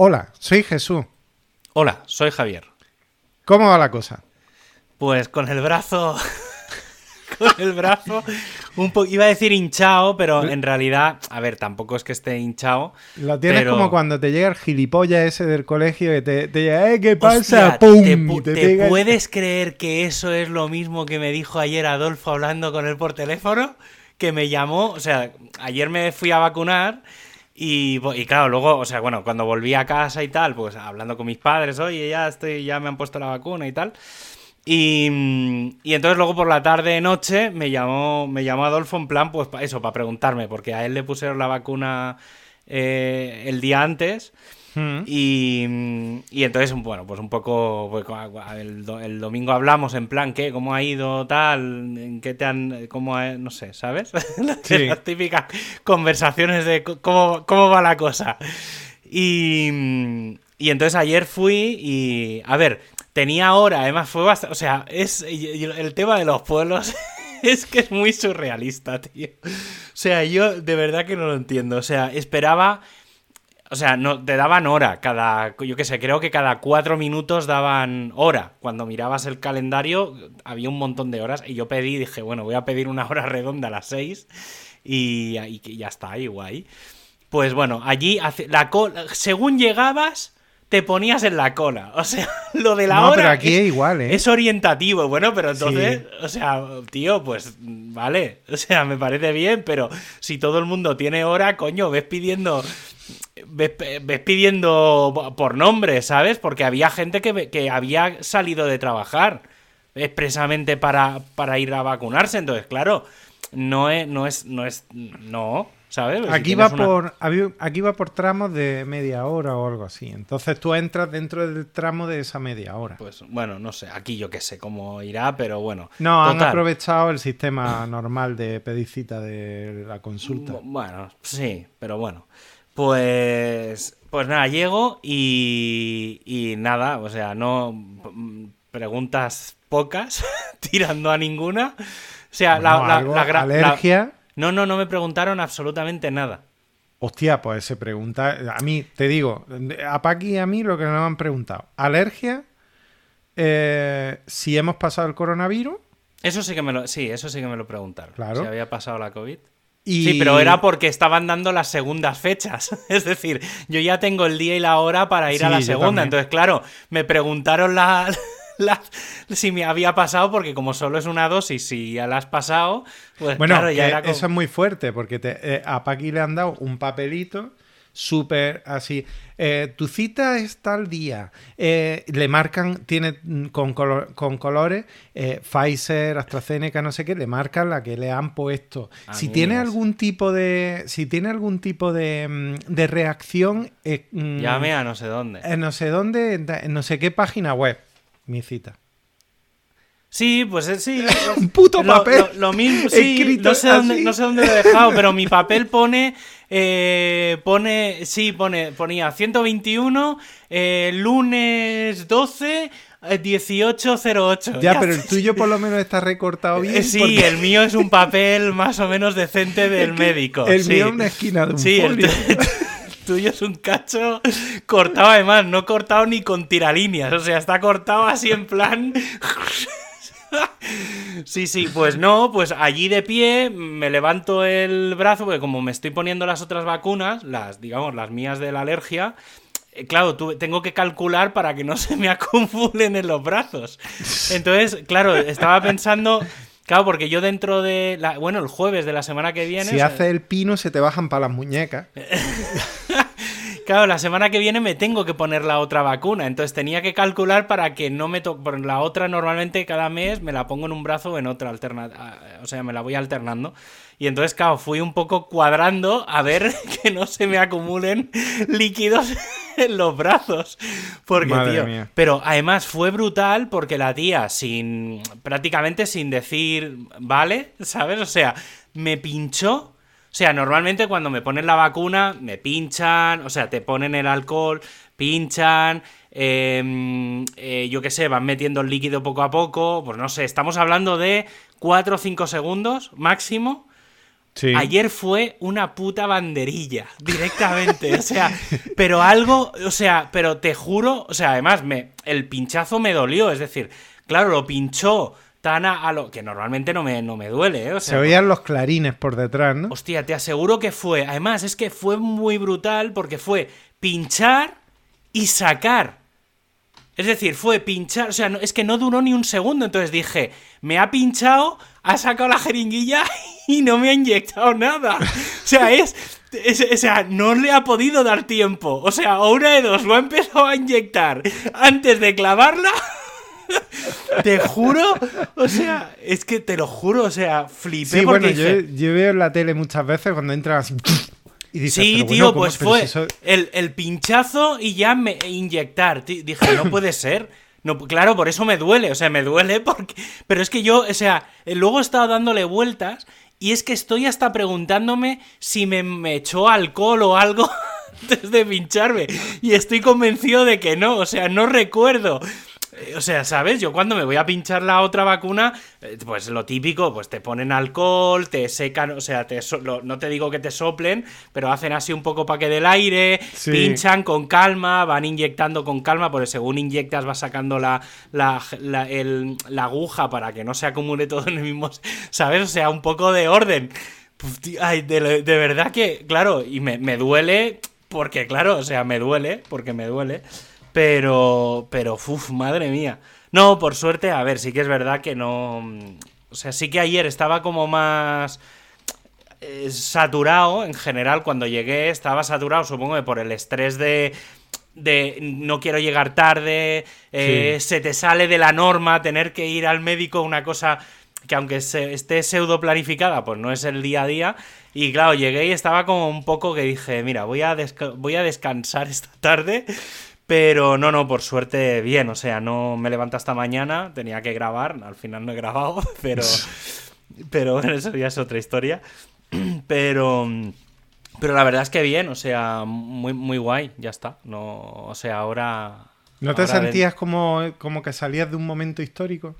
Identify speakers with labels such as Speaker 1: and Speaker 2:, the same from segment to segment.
Speaker 1: Hola, soy Jesús.
Speaker 2: Hola, soy Javier.
Speaker 1: ¿Cómo va la cosa?
Speaker 2: Pues con el brazo. con el brazo. Un po iba a decir hinchado, pero en realidad, a ver, tampoco es que esté hinchado.
Speaker 1: Lo tienes
Speaker 2: pero-
Speaker 1: como cuando te llega el gilipollas ese del colegio que te, te llega, ¡eh, qué
Speaker 2: Hostia,
Speaker 1: pasa! ¡Pum!
Speaker 2: ¿te,
Speaker 1: y
Speaker 2: pu-
Speaker 1: te
Speaker 2: te
Speaker 1: pega-
Speaker 2: puedes creer que eso es lo mismo que me dijo ayer Adolfo hablando con él por teléfono? Que me llamó, o sea, ayer me fui a vacunar y, y claro, luego, o sea, bueno, cuando volví a casa y tal, pues hablando con mis padres, oye, ya estoy, ya me han puesto la vacuna y tal. Y, mm, y entonces luego por la tarde noche me llamó, me llamó Adolfo en plan, pues eso, para preguntarme, porque a él le pusieron la vacuna eh, el día antes.
Speaker 1: Mm.
Speaker 2: Y, y entonces, bueno, pues un poco. pues, el, do- el domingo hablamos en plan, ¿qué? ¿Cómo ha ido tal? ¿En qué te han.? ¿Cómo ha- No sé, ¿sabes? Las-
Speaker 1: Sí.
Speaker 2: Las típicas conversaciones de cómo, cómo va la cosa. Y, y entonces ayer fui y. A ver, tenía hora, además fue bastante. O sea, es. El tema de los pueblos. Es que es muy surrealista, tío. O sea, yo de verdad que no lo entiendo. O sea, esperaba. O sea, no, te daban hora cada, yo qué sé, creo que cada cuatro minutos daban hora. Cuando mirabas el calendario había un montón de horas y yo pedí, dije, bueno, voy a pedir una hora redonda a las seis y, y ya está, ahí guay. Pues bueno, allí, la cola, según llegabas, te ponías en la cola. O sea, lo de la
Speaker 1: No,
Speaker 2: hora
Speaker 1: pero aquí es igual, ¿eh?
Speaker 2: es orientativo. Bueno, pero entonces,
Speaker 1: Sí.
Speaker 2: o sea, tío, pues vale. O sea, me parece bien, pero si todo el mundo tiene hora, coño, ves pidiendo. Ves, ves pidiendo por nombre, ¿sabes? Porque había gente que, que había salido de trabajar expresamente para, para ir a vacunarse. Entonces, claro, no es. No es. No, es, no ¿sabes?
Speaker 1: Aquí va,
Speaker 2: una-
Speaker 1: por, aquí va por tramos de media hora o algo así. Entonces tú entras dentro del tramo de esa media hora.
Speaker 2: Pues bueno, no sé, aquí yo qué sé cómo irá, pero bueno.
Speaker 1: No, han aprovechado el sistema normal de pedir cita de la consulta.
Speaker 2: Bu- Bueno, sí, pero bueno. Pues. Pues nada, llego y. Y nada, o sea, no. Preguntas pocas, tirando a ninguna. O sea, la,
Speaker 1: Bueno,
Speaker 2: la-
Speaker 1: alergia.
Speaker 2: no, no, no me preguntaron absolutamente nada.
Speaker 1: Hostia, pues se pregunta. A mí, te digo, a Paqui y a mí lo que nos han preguntado: alergia, eh, si hemos pasado el coronavirus.
Speaker 2: Eso sí que me lo. Sí, eso sí que me lo preguntaron.
Speaker 1: Claro.
Speaker 2: Si había pasado la COVID.
Speaker 1: Y...
Speaker 2: Sí, pero era porque estaban dando las segundas fechas. Es decir, yo ya tengo el día y la hora para ir a la segunda. Entonces, claro, me preguntaron la, la- si me había pasado, porque como solo es una dosis, si ya la has pasado, pues
Speaker 1: Bueno,
Speaker 2: claro, ya
Speaker 1: que
Speaker 2: era como-
Speaker 1: eso es muy fuerte porque te- eh, a Paqui le han dado un papelito súper así. eh, tu cita es tal día. Eh, le marcan, tiene mm, con, colo- con colores eh, Pfizer, AstraZeneca, no sé qué, le marcan la que le han puesto. Si tiene algún tipo de, si tiene algún tipo de, mm, de reacción, eh, mm,
Speaker 2: Llame a no sé dónde.
Speaker 1: no sé dónde, en no sé qué página web, mi cita.
Speaker 2: Sí, pues eh, sí.
Speaker 1: Un puto
Speaker 2: Lo-
Speaker 1: papel
Speaker 2: Lo, lo mismo, sí,
Speaker 1: escrito
Speaker 2: no sé, dónde,
Speaker 1: así.
Speaker 2: no sé dónde lo he dejado, pero mi papel pone, eh, pone, sí, pone, ponía 121, eh, lunes 12, eh, 1808.
Speaker 1: Ya, pero el tuyo por lo menos está recortado bien.
Speaker 2: Eh, Sí,
Speaker 1: porque-
Speaker 2: el mío es un papel más o menos decente del médico.
Speaker 1: El
Speaker 2: sí.
Speaker 1: mío es una esquina de un
Speaker 2: Sí,
Speaker 1: folio.
Speaker 2: el tuyo es un cacho cortado además, no cortado ni con tiralíneas, o sea, está cortado así en plan... Sí, sí, pues no, pues allí de pie me levanto el brazo, porque como me estoy poniendo las otras vacunas, las, digamos, las mías de la alergia, eh, claro, tengo que calcular para que no se me acumulen en los brazos. Entonces, claro, estaba pensando, claro, porque yo dentro de, la, bueno, el jueves de la semana que viene...
Speaker 1: Si haces el pino, se te bajan para las muñecas.
Speaker 2: Claro, la semana que viene me tengo que poner la otra vacuna, entonces tenía que calcular para que no me toque. La otra normalmente cada mes me la pongo en un brazo o en otra alterna... O sea, me la voy alternando. Y entonces, claro, fui un poco cuadrando a ver que no se me acumulen líquidos en los brazos. Porque,
Speaker 1: Madre
Speaker 2: tío.
Speaker 1: mía.
Speaker 2: Pero además fue brutal porque la tía, sin. prácticamente sin decir, ¿vale? ¿Sabes? O sea, me pinchó. O sea, normalmente cuando me ponen la vacuna, me pinchan, o sea, te ponen el alcohol, pinchan, eh, eh, yo qué sé, van metiendo el líquido poco a poco, pues no sé, estamos hablando de 4 o 5 segundos máximo.
Speaker 1: Sí.
Speaker 2: Ayer fue una puta banderilla, directamente. o sea, pero algo, o sea, pero te juro, o sea, además, me, el pinchazo me dolió. Es decir, claro, lo pinchó a, a lo que normalmente no me, no me duele, ¿eh? O sea,
Speaker 1: Se oían los clarines por detrás, ¿no?
Speaker 2: Hostia, te aseguro que fue. Además, es que fue muy brutal porque fue pinchar y sacar. Es decir, fue pinchar. O sea, no- es que no duró ni un segundo. Entonces dije, me ha pinchado, ha sacado la jeringuilla y no me ha inyectado nada. O sea, es. es- o sea, no le ha podido dar tiempo. O sea, o una de dos, lo ha empezado a inyectar antes de clavarla. Te juro, o sea, es que te lo juro, o sea, flipé
Speaker 1: Sí,
Speaker 2: porque
Speaker 1: bueno,
Speaker 2: dije,
Speaker 1: yo, yo veo en la tele muchas veces cuando entran así. Y dices,
Speaker 2: Sí,
Speaker 1: "Pero
Speaker 2: tío,
Speaker 1: bueno, ¿cómo-
Speaker 2: pues fue
Speaker 1: si
Speaker 2: el, el pinchazo y ya me inyectar. Dije, no puede ser. No, claro, por eso me duele. O sea, me duele porque. Pero es que yo, o sea, eh, luego he estado dándole vueltas y es que estoy hasta preguntándome si me, me echó alcohol o algo antes de pincharme. Y estoy convencido de que no. O sea, no recuerdo. Eh, O sea, ¿sabes? Yo cuando me voy a pinchar la otra vacuna, eh, pues lo típico, pues te ponen alcohol, te secan, o sea, te so- lo- no te digo que te soplen, pero hacen así un poco para que del aire,
Speaker 1: Sí.
Speaker 2: pinchan con calma, van inyectando con calma, porque según inyectas vas sacando la, la, la- el- la aguja para que no se acumule todo en el mismo, ¿sabes? O sea, un poco de orden. Tío, ay, de, de verdad que, claro, y me, me duele, porque claro, o sea, me duele, porque me duele. Pero, pero, uff, madre mía. No, por suerte, a ver, sí que es verdad que no. O sea, sí que ayer estaba como más eh, saturado en general. Cuando llegué estaba saturado, supongo que por el estrés de. De no quiero llegar tarde, eh, se te sale de la norma tener que ir al médico, una cosa que aunque se, esté pseudo planificada, pues no es el día a día. Y claro, llegué y estaba como un poco que dije, mira, voy a, voy a descansar esta tarde. Pero no, no, por suerte bien, o sea, no me levanto hasta mañana, tenía que grabar, al final no he grabado, pero, pero bueno, eso ya es otra historia. Pero, pero la verdad es que bien, o sea, muy, muy guay, ya está. No, o sea, ahora...
Speaker 1: ¿No te
Speaker 2: ahora
Speaker 1: sentías como, como que salías de un momento histórico?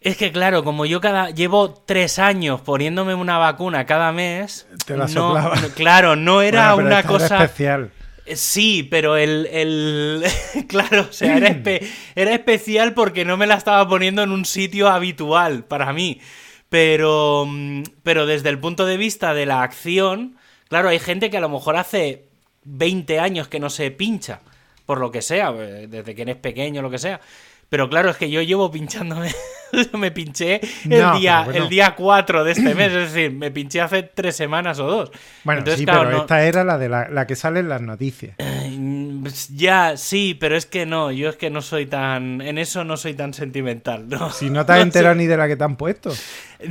Speaker 2: Es que claro, como yo cada llevo tres años poniéndome una vacuna cada mes,
Speaker 1: Te la
Speaker 2: no- claro, no era
Speaker 1: Bueno, pero
Speaker 2: una cosa
Speaker 1: especial.
Speaker 2: Eh, Sí, pero el. el- claro, o sea, era, era especial porque no me la estaba poniendo en un sitio habitual para mí. Pero. mm, Pero desde el punto de vista de la acción, claro, hay gente que a lo mejor hace 20 años que no se pincha, por lo que sea, eh, desde que eres pequeño, lo que sea. Pero claro, es que yo llevo pinchándome. me pinché el,
Speaker 1: No,
Speaker 2: día,
Speaker 1: bueno.
Speaker 2: el día 4 de este mes, es decir, me pinché hace tres semanas o dos.
Speaker 1: Bueno,
Speaker 2: Entonces,
Speaker 1: sí,
Speaker 2: claro,
Speaker 1: pero
Speaker 2: no-
Speaker 1: esta era la de la, la que sale en las noticias.
Speaker 2: Pues Ya, sí, pero es que no, yo es que no soy tan. En eso no soy tan sentimental, ¿no?
Speaker 1: Si no te has
Speaker 2: No
Speaker 1: enterado ni de la que te han puesto.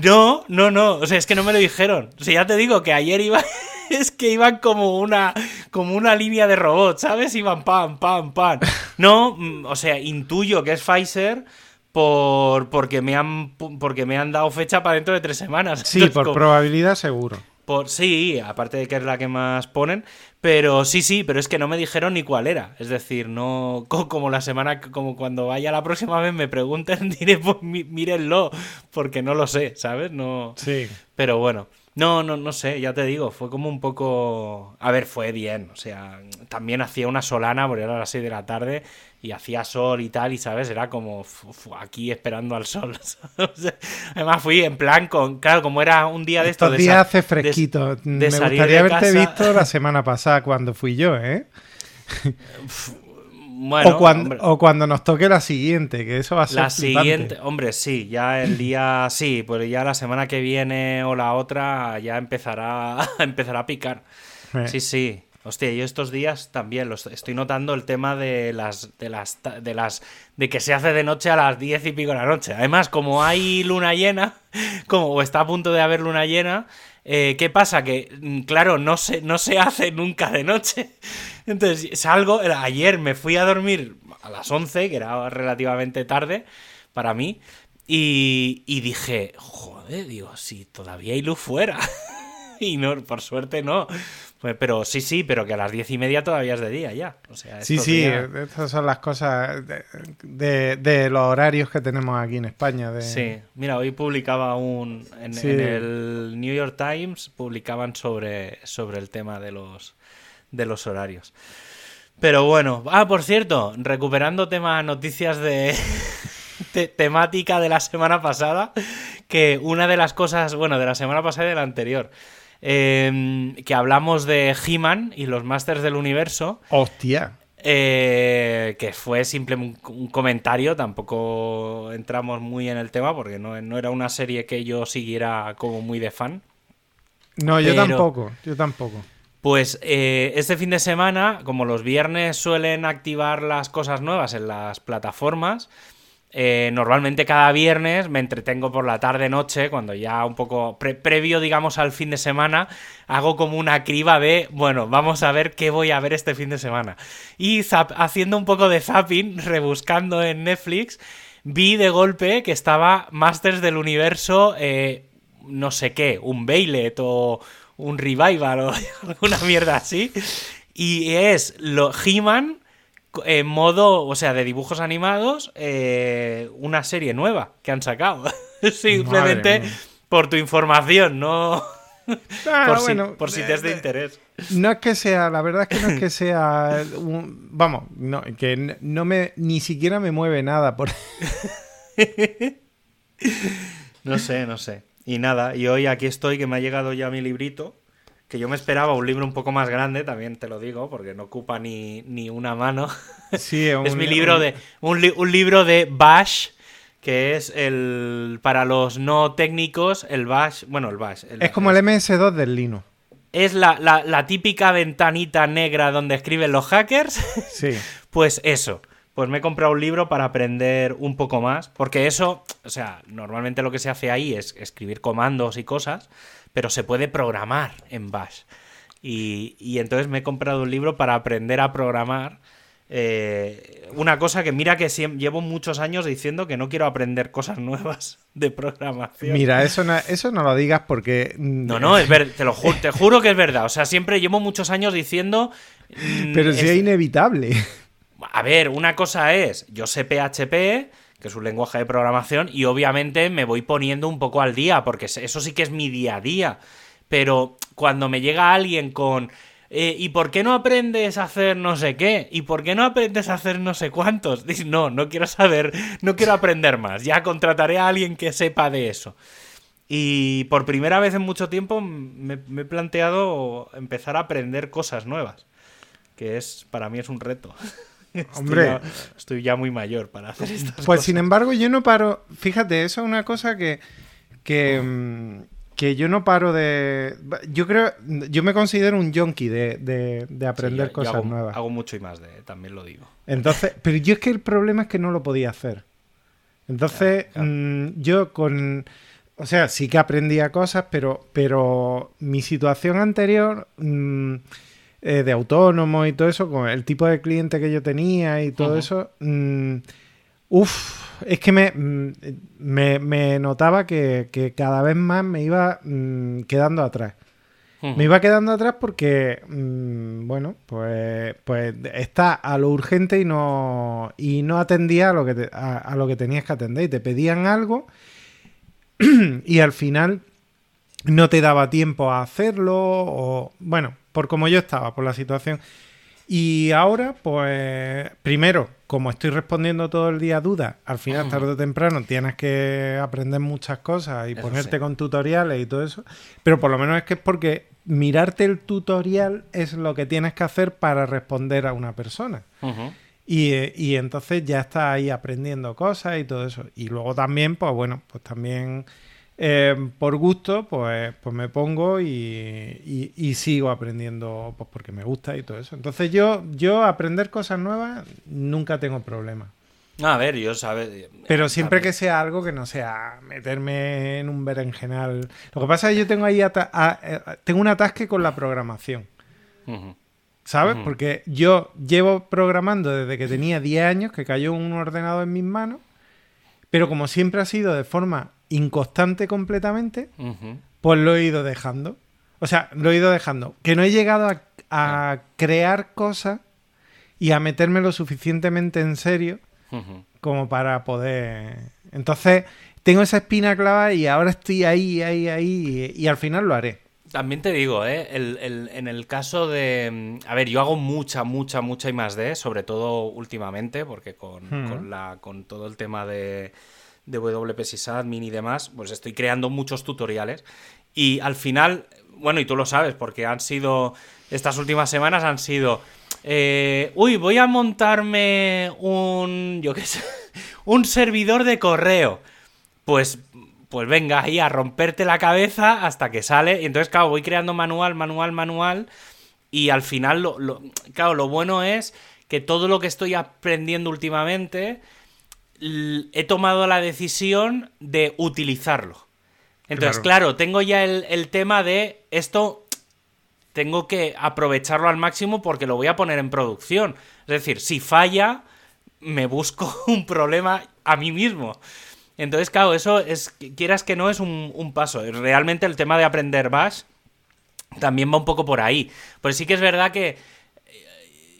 Speaker 2: No, no, no. O sea, es que no me lo dijeron. O sea, ya te digo que ayer iba. Es que iban como una. como una línea de robots, ¿sabes? Iban pam, pam, pam. No, mm, o sea, intuyo que es Pfizer. Por, porque, me han, porque me han dado fecha para dentro de tres semanas.
Speaker 1: Sí,
Speaker 2: Entonces,
Speaker 1: por
Speaker 2: como-
Speaker 1: probabilidad seguro.
Speaker 2: Por, sí, aparte de que es la que más ponen, pero sí, sí, pero es que no me dijeron ni cuál era. Es decir, no co- como la semana, como cuando vaya la próxima vez me pregunten, diré, pues mí- mírenlo, porque no lo sé, ¿sabes? No.
Speaker 1: Sí.
Speaker 2: Pero bueno, no, no, no sé, ya te digo, fue como un poco... A ver, fue bien, o sea, también hacía una solana, porque era las 6 de la tarde, y hacía sol y tal, y sabes, era como aquí esperando al sol. Además fui en plan con, claro, como era un día de estos...
Speaker 1: Estos días hace fresquito.
Speaker 2: de
Speaker 1: Me gustaría haberte
Speaker 2: casa.
Speaker 1: visto la semana pasada cuando fui yo, ¿eh?
Speaker 2: Bueno,
Speaker 1: o, cuando,
Speaker 2: hombre,
Speaker 1: o cuando nos toque la siguiente, que eso va a ser
Speaker 2: la
Speaker 1: flipante.
Speaker 2: siguiente, hombre, sí, ya el día, sí, pues ya la semana que viene o la otra ya empezará, empezará a picar.
Speaker 1: Eh,
Speaker 2: Sí, sí. Hostia, yo estos días también los estoy notando el tema de las de las de las de que se hace de noche a las diez y pico de la noche. Además, como hay luna llena, como o está a punto de haber luna llena, eh, ¿qué pasa? Que mm, claro, no se no se hace nunca de noche. Entonces, salgo, ayer me fui a dormir a las 11, que era relativamente tarde para mí, y, y dije, joder, digo, si todavía hay luz fuera. y no, por suerte no. Pues, pero sí, sí, pero que a las diez y media todavía es de día ya. O sea,
Speaker 1: sí, sí, estas son las cosas de, de- de los horarios que tenemos aquí en España. De...
Speaker 2: Sí, mira, hoy publicaba un. En,
Speaker 1: Sí.
Speaker 2: en el New York Times publicaban sobre, sobre el tema de los, de los horarios. Pero bueno, ah, por cierto, recuperando tema noticias de te- temática de la semana pasada, que una de las cosas, bueno, de la semana pasada y de la anterior, eh, que hablamos de He-Man y los Masters del Universo,
Speaker 1: Hostia.
Speaker 2: eh, que fue simplemente un, un comentario, tampoco entramos muy en el tema porque no, no era una serie que yo siguiera como muy de fan.
Speaker 1: No, yo
Speaker 2: Pero-
Speaker 1: tampoco, yo tampoco.
Speaker 2: Pues eh, este fin de semana, como los viernes suelen activar las cosas nuevas en las plataformas, eh, normalmente cada viernes me entretengo por la tarde-noche, cuando ya un poco pre- previo, digamos, al fin de semana, hago como una criba de, bueno, vamos a ver qué voy a ver este fin de semana. Y haciendo un poco de zapping, rebuscando en Netflix, vi de golpe que estaba Masters del Universo, eh, no sé qué, un Bailet o un Revival o alguna mierda así. Y es lo He-Man en modo, o sea, de dibujos animados, eh, una serie nueva que han sacado. Simplemente por tu información, no
Speaker 1: Ah,
Speaker 2: por,
Speaker 1: bueno,
Speaker 2: si, por si
Speaker 1: eh,
Speaker 2: te es de
Speaker 1: eh,
Speaker 2: interés.
Speaker 1: No es que sea, la verdad es que no es que sea un- vamos, no, que no me ni siquiera me mueve nada por
Speaker 2: No sé, no sé. Y nada, y hoy aquí estoy que me ha llegado ya mi librito, que yo me esperaba un libro un poco más grande, también te lo digo, porque no ocupa ni, ni una mano.
Speaker 1: Sí,
Speaker 2: es
Speaker 1: un-
Speaker 2: mi libro
Speaker 1: un-
Speaker 2: de un, li- un libro de Bash, que es el para los no técnicos, el Bash, bueno, el Bash. el-
Speaker 1: Es como el MS2 del Linux.
Speaker 2: es la, la- la típica ventanita negra donde escriben los hackers.
Speaker 1: Sí.
Speaker 2: Pues eso. Pues me he comprado un libro para aprender un poco más. Porque eso, o sea, normalmente lo que se hace ahí es escribir comandos y cosas, pero se puede programar en Bash. Y, y entonces me he comprado un libro para aprender a programar. eh, una cosa que mira que llevo muchos años diciendo que no quiero aprender cosas nuevas de programación.
Speaker 1: Mira, eso no, eso no lo digas porque
Speaker 2: No, no, es ver, te lo juro, te juro que es verdad. O sea, siempre llevo muchos años diciendo. mm,
Speaker 1: pero si
Speaker 2: es-
Speaker 1: es inevitable.
Speaker 2: A ver, una cosa es, yo sé PHP, que es un lenguaje de programación, y obviamente me voy poniendo un poco al día, porque eso sí que es mi día a día. Pero cuando me llega alguien con. eh, ¿Y por qué no aprendes a hacer no sé qué? ¿Y por qué no aprendes a hacer no sé cuántos? Dices, no, no quiero saber, no quiero aprender más. Ya contrataré a alguien que sepa de eso. Y por primera vez en mucho tiempo me, me he planteado empezar a aprender cosas nuevas. Que es, para mí es un reto. Estoy
Speaker 1: Hombre.
Speaker 2: ya- estoy ya muy mayor para hacer estas
Speaker 1: Pues
Speaker 2: cosas.
Speaker 1: sin embargo, yo no paro. Fíjate, eso es una cosa que. que, mm, que yo no paro de. Yo creo. Yo me considero un junkie de, de- aprender
Speaker 2: yo
Speaker 1: cosas
Speaker 2: hago,
Speaker 1: nuevas.
Speaker 2: Hago mucho y más de, también lo digo.
Speaker 1: Entonces, pero yo es que el problema es que no lo podía hacer. Entonces,
Speaker 2: Claro, claro.
Speaker 1: mm, yo con. O sea, sí que aprendía cosas, pero, pero mi situación anterior mm, eh, de autónomo y todo eso, con el tipo de cliente que yo tenía y todo eso, mm, uff, es que me, mm, me, me notaba que, que cada vez más me iba mm, quedando atrás. Me iba quedando atrás porque, bueno, pues, pues está a lo urgente y no, y no atendía a lo, que te- a, a lo que tenías que atender. Y te pedían algo y al final no te daba tiempo a hacerlo o, bueno, por como yo estaba, por la situación. Y ahora, pues, primero, como estoy respondiendo todo el día dudas, al final, tarde o temprano, tienes que aprender muchas cosas y
Speaker 2: Eso
Speaker 1: ponerte
Speaker 2: sí.
Speaker 1: con tutoriales y todo eso. Pero por lo menos es que es porque mirarte el tutorial es lo que tienes que hacer para responder a una persona. Y, eh, y entonces ya estás ahí aprendiendo cosas y todo eso. Y luego también, pues bueno, pues también eh, por gusto, pues, pues me pongo y, y- y sigo aprendiendo, pues porque me gusta y todo eso. Entonces yo, yo aprender cosas nuevas nunca tengo problema.
Speaker 2: A ver, yo sabes.
Speaker 1: Pero siempre que sea algo que no sea meterme en un berenjenal. Lo que pasa es que yo tengo ahí ata- a- eh, tengo un atasque con la programación. ¿Sabes? Porque yo llevo programando desde que tenía 10 años, que cayó un ordenador en mis manos, pero como siempre ha sido de forma inconstante completamente, pues lo he ido dejando. O sea, lo he ido dejando. Que no he llegado a, a crear cosas y a meterme lo suficientemente en serio como para poder. Entonces, tengo esa espina clavada y ahora estoy ahí, ahí, ahí, y, y al final lo haré.
Speaker 2: También te digo, ¿eh? El- el- en el caso de... mm, A ver, yo hago mucha, mucha, mucha I más D, sobre todo últimamente, porque con,
Speaker 1: Hmm.
Speaker 2: con la, con todo el tema de, de WP Sysadmin y demás, pues estoy creando muchos tutoriales. Y al final, bueno, y tú lo sabes, porque han sido... Estas últimas semanas han sido... eh, uy, voy a montarme un... Yo qué sé... Un servidor de correo. Pues, pues venga ahí a romperte la cabeza hasta que sale. Y entonces, claro, voy creando manual, manual, manual. Y al final, lo, claro, lo bueno es que todo lo que estoy aprendiendo últimamente, he tomado la decisión de utilizarlo. Entonces,
Speaker 1: Claro.
Speaker 2: claro, tengo ya el, el tema de esto tengo que aprovecharlo al máximo porque lo voy a poner en producción. Es decir, si falla, me busco un problema a mí mismo. Entonces, claro, eso es, quieras que no, es un, un paso. Realmente el tema de aprender Bash también va un poco por ahí. Pues sí que es verdad que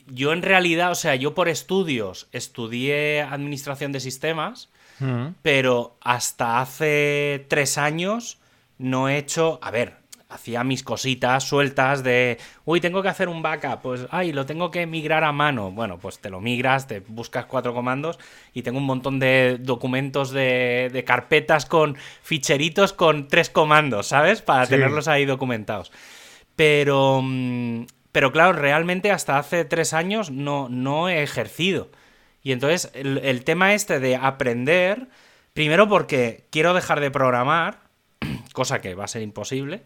Speaker 2: yo en realidad, o sea, yo por estudios estudié administración de sistemas,
Speaker 1: Mm.
Speaker 2: pero hasta hace tres años no he hecho. A ver, hacía mis cositas sueltas de. Uy, tengo que hacer un backup. Pues, ay, lo tengo que migrar a mano. Bueno, pues te lo migras, te buscas cuatro comandos y tengo un montón de documentos de, de carpetas con ficheritos con tres comandos, ¿sabes? Para
Speaker 1: Sí.
Speaker 2: tenerlos ahí documentados. Pero. Pero claro, realmente hasta hace tres años no, no he ejercido. Y entonces el, el tema este de aprender, primero porque quiero dejar de programar, cosa que va a ser imposible,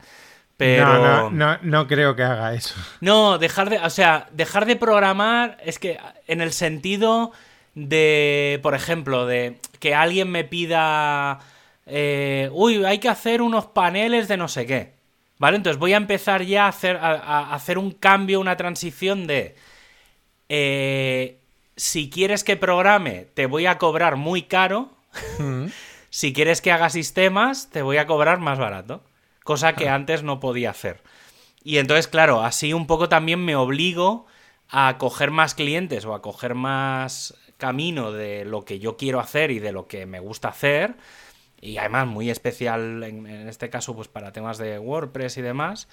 Speaker 2: pero...
Speaker 1: No, no, no, no creo que haga eso.
Speaker 2: No, dejar de, o sea, dejar de programar es que en el sentido de, por ejemplo, de que alguien me pida, eh, uy, hay que hacer unos paneles de no sé qué, ¿vale? Entonces voy a empezar ya a hacer, a, a hacer un cambio, una transición de, eh, si quieres que programe, te voy a cobrar muy caro,
Speaker 1: Mm.
Speaker 2: si quieres que haga sistemas, te voy a cobrar más barato. Cosa que antes no podía hacer. Y entonces, claro, así un poco también me obligo a coger más clientes o a coger más camino de lo que yo quiero hacer y de lo que me gusta hacer. Y además muy especial en, este caso pues para temas de WordPress y demás.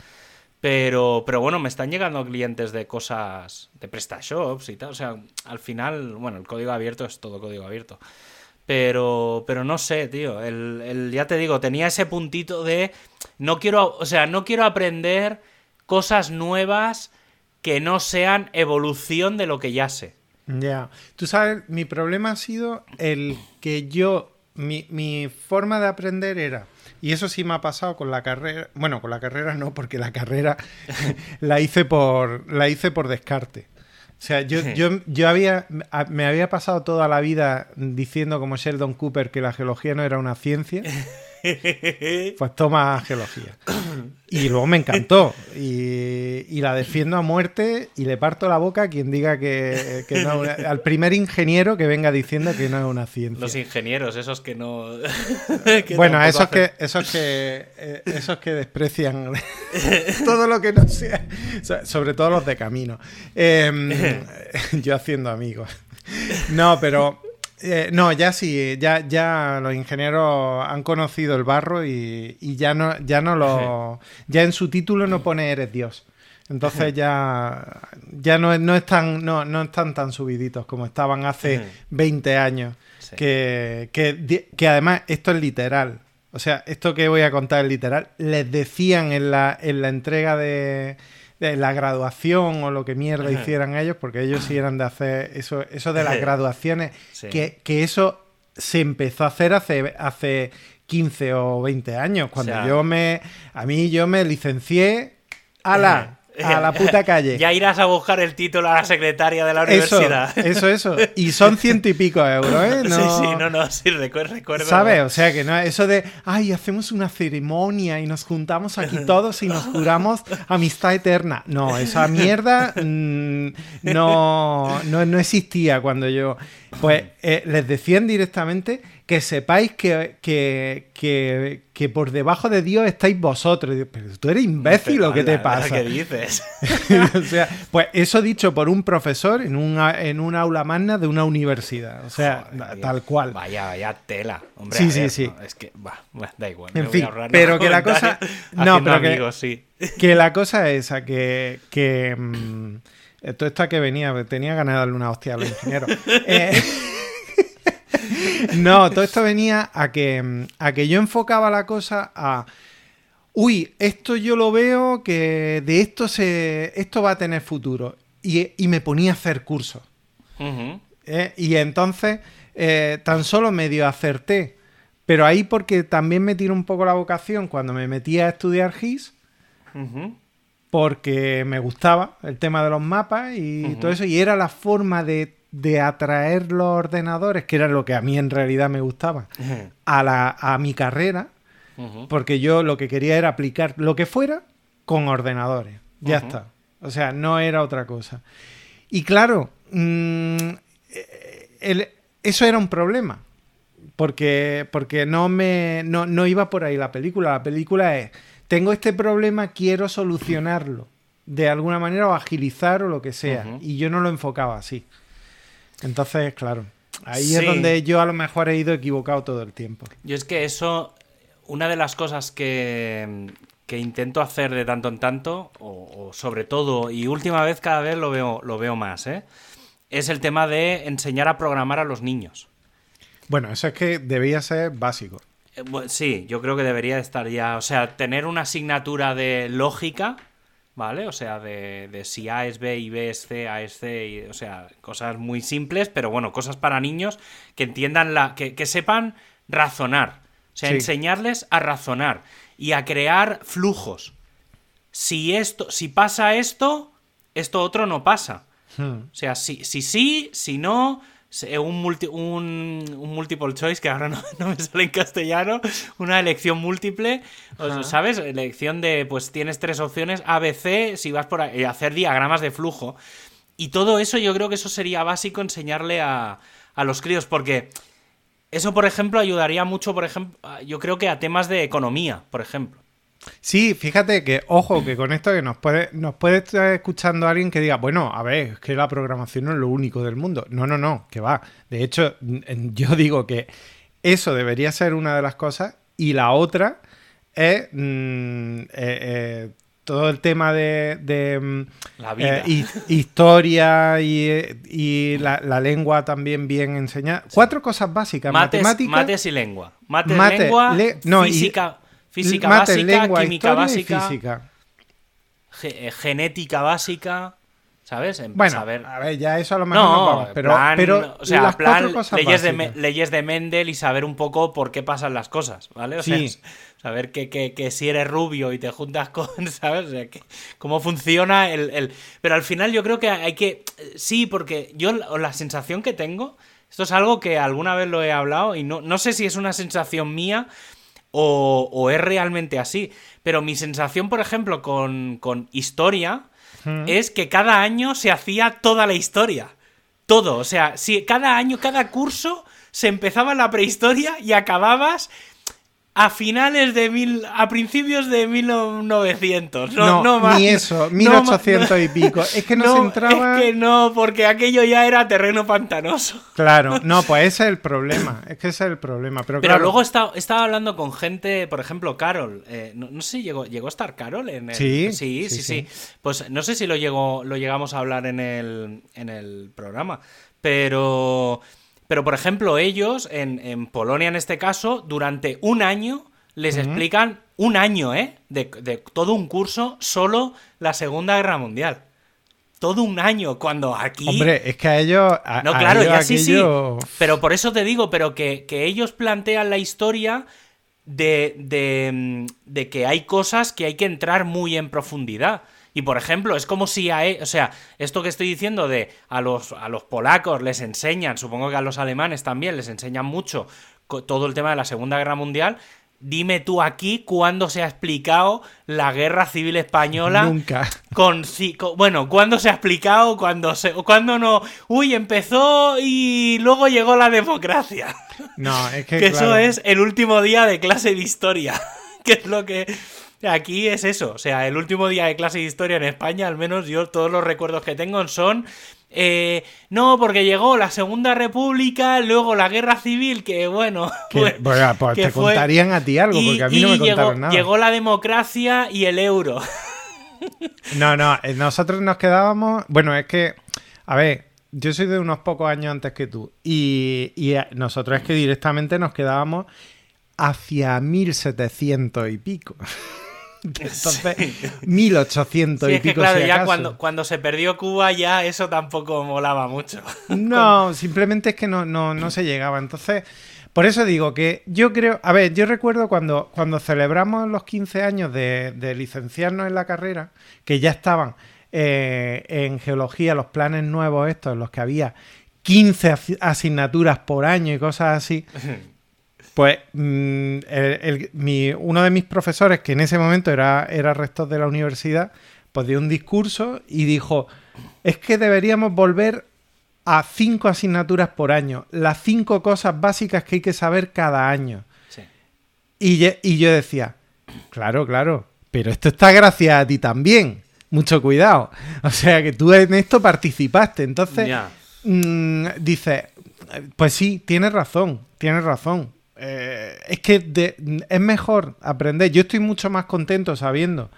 Speaker 2: Pero, pero bueno, me están llegando clientes de cosas de PrestaShops y tal. O sea, al final, bueno, el código abierto es todo código abierto. Pero, pero no sé, tío. El, el- ya te digo, tenía ese puntito de. No quiero. O sea, no quiero aprender cosas nuevas que no sean evolución de lo que ya sé.
Speaker 1: Ya. Tú sabes, mi problema ha sido el que yo. Mi, mi forma de aprender era. Y eso sí me ha pasado con la carrera. Bueno, con la carrera no, porque la carrera la hice por. la hice por descarte. O sea, yo, yo, yo había, me había pasado toda la vida diciendo como Sheldon Cooper que la geología no era una ciencia. Pues toma geología. Y luego me encantó. Y, y la defiendo a muerte y le parto la boca a quien diga que, que no. Al primer ingeniero que venga diciendo que no es una ciencia.
Speaker 2: Los ingenieros, esos que no. que
Speaker 1: bueno, esos que, esos que eh, esos que desprecian todo lo que no sea, so- sobre todo los de camino. Em, yo haciendo amigos. No, pero eh, no, ya sí, ya, ya los ingenieros han conocido el barro y, y ya no, ya no lo, ya en su título no pone eres Dios. Entonces ya, ya no, no están, no, no están tan subiditos como estaban hace 20 años.
Speaker 2: Sí.
Speaker 1: Que, que, que además esto es literal. O sea, esto que voy a contar es literal. Les decían en la, en la entrega de, de la graduación o lo que mierda
Speaker 2: Ajá.
Speaker 1: hicieran ellos, porque ellos sí eran de hacer eso, eso de las graduaciones,
Speaker 2: Sí.
Speaker 1: que, que eso se empezó a hacer hace, hace 15 o 20 años. Cuando
Speaker 2: O sea-
Speaker 1: yo me. A mí yo me licencié. ¡Hala! A la puta calle.
Speaker 2: Ya irás a buscar el título a la secretaria de la universidad.
Speaker 1: eso, eso. Y son ciento y pico euros, ¿eh?
Speaker 2: Sí, sí, no, no, sí, recuerdo. recuerdo
Speaker 1: ¿Sabes? O sea que no, eso de, ay, hacemos una ceremonia y nos juntamos aquí todos y nos juramos amistad eterna. No, esa mierda mm, no, no, no existía cuando yo. Pues eh, les decían directamente que sepáis que, que, que, que por debajo de Dios estáis vosotros. Pero tú eres imbécil o qué te pasa.
Speaker 2: ¿Qué dices?
Speaker 1: o sea, pues eso dicho por un profesor en un, en un aula magna de una universidad. O sea,
Speaker 2: Joder,
Speaker 1: tal cual.
Speaker 2: Vaya, vaya tela. Hombre,
Speaker 1: Sí,
Speaker 2: a
Speaker 1: sí,
Speaker 2: ver,
Speaker 1: sí.
Speaker 2: no, es que, bah, bah, da igual.
Speaker 1: En
Speaker 2: me voy
Speaker 1: fin,
Speaker 2: a ahorrar
Speaker 1: pero que la cosa- no, pero que-
Speaker 2: amigos, sí.
Speaker 1: Que la cosa es esa, que, que mm, esto a que venía, tenía ganas de darle una hostia a los ingenieros. Eh, no, todo esto venía a que, a que yo enfocaba la cosa a, uy, esto yo lo veo que de esto se, esto va a tener futuro. Y, y me ponía a hacer cursos. ¿eh? Y entonces eh, tan solo medio acerté. Pero ahí porque también me tiró un poco la vocación cuando me metí a estudiar GIS porque me gustaba el tema de los mapas y todo eso, y era la forma de, de atraer los ordenadores, que era lo que a mí en realidad me gustaba, a, la, a mi carrera, porque yo lo que quería era aplicar lo que fuera con ordenadores. Ya está. O sea, no era otra cosa. Y claro, mm, el- eso era un problema. Porque, porque no me no, no iba por ahí la película. La película es, tengo este problema, quiero solucionarlo. De alguna manera o agilizar o lo que sea. Y yo no lo enfocaba así. Entonces, claro. Ahí
Speaker 2: Sí.
Speaker 1: es donde yo a lo mejor he ido equivocado todo el tiempo.
Speaker 2: Yo es que eso, una de las cosas que, que intento hacer de tanto en tanto, o, o sobre todo, y última vez cada vez lo veo, lo veo más, ¿eh? es el tema de enseñar a programar a los niños.
Speaker 1: Bueno, eso es que debía ser básico.
Speaker 2: Eh, Sí, yo creo que debería estar ya. O sea, tener una asignatura de lógica, ¿vale? O sea, de, de si A es B y B es C, A es C, y, o sea, cosas muy simples, pero bueno, cosas para niños que entiendan la. que, que sepan razonar. O sea,
Speaker 1: Sí.
Speaker 2: enseñarles a razonar y a crear flujos. Si esto, si pasa esto, esto otro no pasa.
Speaker 1: Hmm.
Speaker 2: O sea, si sí, si, sí, si no, un, multi- un, un multiple choice, que ahora no, no me sale en castellano, una elección múltiple,
Speaker 1: Ajá.
Speaker 2: ¿sabes? Elección de, pues tienes tres opciones, A, B, C, si vas por eh, hacer diagramas de flujo. Y todo eso yo creo que eso sería básico enseñarle a, a los críos, porque eso, por ejemplo, ayudaría mucho, por ejemplo, yo creo que a temas de economía, por ejemplo.
Speaker 1: Sí, fíjate que, ojo, que con esto que nos puede, nos puede estar escuchando alguien que diga, bueno, a ver, es que la programación no es lo único del mundo. No, no, no, que va. De hecho, yo digo que eso debería ser una de las cosas y la otra es mm, eh, eh, todo el tema de, de, mm,
Speaker 2: La vida.
Speaker 1: eh, hi- historia y, y la, la lengua también bien enseñada. Cuatro cosas básicas.
Speaker 2: Mates,
Speaker 1: matemáticas,
Speaker 2: mates y lengua. Mates,
Speaker 1: Mate,
Speaker 2: lengua,
Speaker 1: le- no, y-
Speaker 2: física, básica,
Speaker 1: lengua,
Speaker 2: química básica,
Speaker 1: física.
Speaker 2: ge- eh, genética básica, ¿sabes? En
Speaker 1: Bueno,
Speaker 2: saber-
Speaker 1: a ver, ya eso a lo mejor
Speaker 2: No,
Speaker 1: pero,
Speaker 2: plan,
Speaker 1: pero
Speaker 2: o sea,
Speaker 1: las
Speaker 2: plan
Speaker 1: cuatro cosas
Speaker 2: leyes de,
Speaker 1: básicas.
Speaker 2: Me- leyes de Mendel y saber un poco por qué pasan las cosas, ¿vale? O sea,
Speaker 1: Sí.
Speaker 2: s- saber que, que- que si eres rubio y te juntas con, ¿sabes? O sea, que- cómo funciona el, el- Pero al final yo creo que hay que... Sí, porque yo la la sensación que tengo, esto es algo que alguna vez lo he hablado y no, no sé si es una sensación mía o, o es realmente así, pero mi sensación, por ejemplo, con, con historia es que cada año se hacía toda la historia. Todo. O sea, si cada año, cada curso se empezaba la prehistoria y acababas a finales de mil. a principios de 1900. No,
Speaker 1: No,
Speaker 2: no, más.
Speaker 1: ni eso,
Speaker 2: No ma-
Speaker 1: 1800 y pico. Es que nos
Speaker 2: no,
Speaker 1: entraba...
Speaker 2: Es que no, porque aquello ya era terreno pantanoso.
Speaker 1: Claro, no, pues ese es el problema. Es que ese es el problema. Pero,
Speaker 2: Pero
Speaker 1: claro,
Speaker 2: luego estaba, estaba hablando con gente, por ejemplo, Carol. eh, no, no sé si llegó, llegó a estar Carol en el.
Speaker 1: Sí,
Speaker 2: sí,
Speaker 1: sí,
Speaker 2: sí,
Speaker 1: sí.
Speaker 2: sí. Pues no sé si lo, llegó, lo llegamos a hablar en el, en el programa. Pero. Pero, por ejemplo, ellos, en, en Polonia en este caso, durante un año les explican un año, ¿eh? De, de todo un curso, solo la Segunda Guerra Mundial. Todo un año, cuando aquí.
Speaker 1: Hombre, es que a ellos... a-
Speaker 2: No, claro,
Speaker 1: ellos
Speaker 2: ya sí, sí. Pero por eso te digo, pero que, que ellos plantean la historia de, de, de que hay cosas que hay que entrar muy en profundidad. Y por ejemplo, es como si a e- o sea, esto que estoy diciendo de a los, a los polacos les enseñan, supongo que a los alemanes también les enseñan mucho todo el tema de la Segunda Guerra Mundial. Dime tú aquí cuándo se ha explicado la guerra civil española.
Speaker 1: Nunca.
Speaker 2: Con, bueno, cuándo se ha explicado, cuándo se, cuándo no. Uy, empezó y luego llegó la democracia.
Speaker 1: No, es que.
Speaker 2: que eso es el último día de clase de historia. que es lo que. Aquí es eso, o sea, el último día de clase de historia en España, al menos yo todos los recuerdos que tengo son eh, no, porque llegó la Segunda República, luego la Guerra Civil, que bueno.
Speaker 1: pues, pues te contarían a ti algo, porque a mí no me contaron
Speaker 2: llegó,
Speaker 1: nada.
Speaker 2: Llegó la democracia y el euro.
Speaker 1: No, no, eh, nosotros nos quedábamos. Bueno, es que, a ver, yo soy de unos pocos años antes que tú. Y, y nosotros es que directamente nos quedábamos hacia 1700 y pico. Entonces, 1800
Speaker 2: sí,
Speaker 1: y
Speaker 2: es que,
Speaker 1: pico.
Speaker 2: claro,
Speaker 1: si
Speaker 2: ya
Speaker 1: acaso.
Speaker 2: cuando, cuando se perdió Cuba, ya eso tampoco molaba mucho.
Speaker 1: No, simplemente es que no, no, no se llegaba. Entonces, por eso digo que yo creo. A ver, yo recuerdo cuando, cuando celebramos los 15 años de, de licenciarnos en la carrera, que ya estaban eh, en geología los planes nuevos, estos, en los que había 15 asi- asignaturas por año y cosas así. Pues mm, el- el- mi- uno de mis profesores, que en ese momento era, era rector de la universidad, pues dio un discurso y dijo, es que deberíamos volver a cinco asignaturas por año, las cinco cosas básicas que hay que saber cada año.
Speaker 2: Sí.
Speaker 1: Y, ye- y yo decía, claro, claro, pero esto está gracias a ti también. Mucho cuidado. O sea que tú en esto participaste. Entonces,
Speaker 2: Ya.
Speaker 1: mm, dice, pues sí, tienes razón, tienes razón. Eh, es que de- es mejor aprender. Yo estoy mucho más contento sabiendo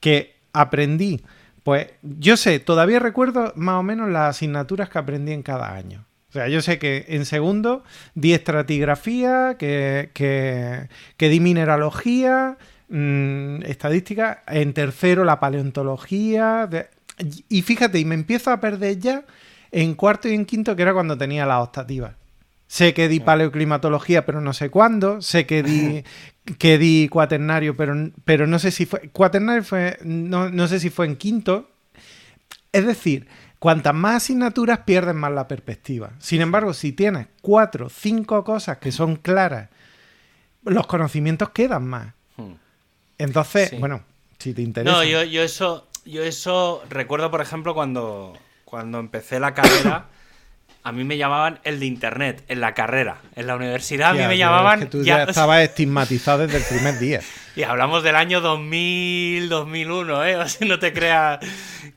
Speaker 1: que aprendí. Pues yo sé, todavía recuerdo más o menos las asignaturas que aprendí en cada año. O sea, yo sé que en segundo di estratigrafía, que, que, di mineralogía, mm, estadística. En tercero la paleontología. y fíjate, y me empiezo a perder ya en cuarto y en quinto, que era cuando tenía las optativas. Sé que di paleoclimatología, pero no sé cuándo. Sé que di, que di cuaternario, pero, pero no sé si fue. Cuaternario fue. No, no sé si fue en quinto. Es decir, cuantas más asignaturas pierdes más la perspectiva. Sin embargo, si tienes cuatro, cinco cosas que son claras, los conocimientos quedan más.
Speaker 2: Hmm.
Speaker 1: Entonces,
Speaker 2: Sí.
Speaker 1: bueno, si te interesa.
Speaker 2: No, yo, yo eso, yo eso recuerdo, por ejemplo, cuando, cuando empecé la carrera, a mí me llamaban el de internet, en la carrera. En la universidad a mí me llamaban.
Speaker 1: es que tú
Speaker 2: ya-
Speaker 1: ya estabas estigmatizado desde el primer día.
Speaker 2: Y hablamos del año 2000, 2001, ¿eh? O sea, no te creas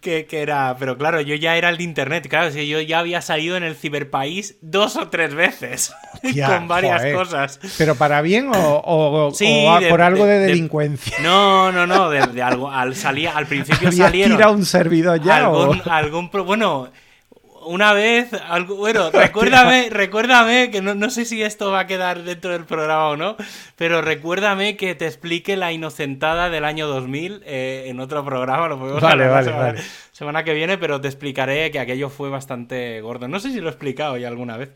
Speaker 2: que, que era... Pero claro, yo ya era el de internet, claro, si yo ya había salido en el ciberpaís dos o tres veces con varias
Speaker 1: joder.
Speaker 2: cosas.
Speaker 1: ¿Pero para bien o, o-
Speaker 2: Sí,
Speaker 1: o a-
Speaker 2: de-
Speaker 1: por algo de,
Speaker 2: de- de-
Speaker 1: delincuencia?
Speaker 2: No, no, no, de, algo. Al, salía, al principio
Speaker 1: ¿Habías
Speaker 2: salieron...
Speaker 1: tirado un servidor ya?
Speaker 2: algún,
Speaker 1: o-
Speaker 2: algún bueno una vez algo, bueno recuérdame recuérdame que no, no sé si esto va a quedar dentro del programa o no pero recuérdame que te explique la inocentada del año 2000 eh, en otro programa lo podemos
Speaker 1: Vale, vale,
Speaker 2: semana,
Speaker 1: vale.
Speaker 2: semana que viene pero te explicaré que aquello fue bastante gordo. No sé si lo he explicado ya alguna vez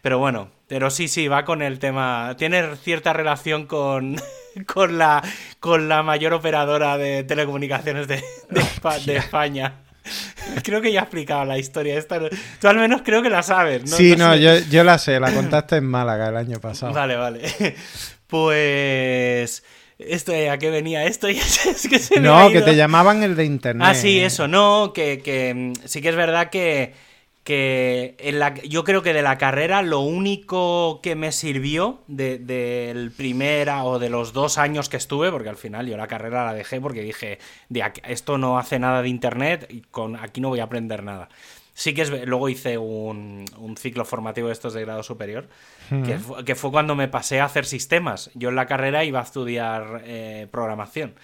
Speaker 2: pero bueno pero sí sí va con el tema tiene cierta relación con con la con la mayor operadora de telecomunicaciones de, de España Creo que ya he explicado la historia esta. Tú al menos creo que la sabes, ¿no?
Speaker 1: sí, no,
Speaker 2: sé.
Speaker 1: yo, yo la sé, la contaste en Málaga el año pasado.
Speaker 2: Vale, vale. Pues... Esto, ¿A qué venía esto? es que se me ha
Speaker 1: no, que te llamaban el de internet.
Speaker 2: Ah, sí, eso, no, que, que, mm, sí que es verdad que, que en la, yo creo que de la carrera lo único que me sirvió de- del primera o de los dos años que estuve, porque al final yo la carrera la dejé porque dije, de aquí- esto no hace nada de internet y con aquí no voy a aprender nada. Sí que es, luego hice un, un ciclo formativo de estos de grado superior, que, fu- que fue cuando me pasé a hacer sistemas. Yo en la carrera iba a estudiar eh, programación.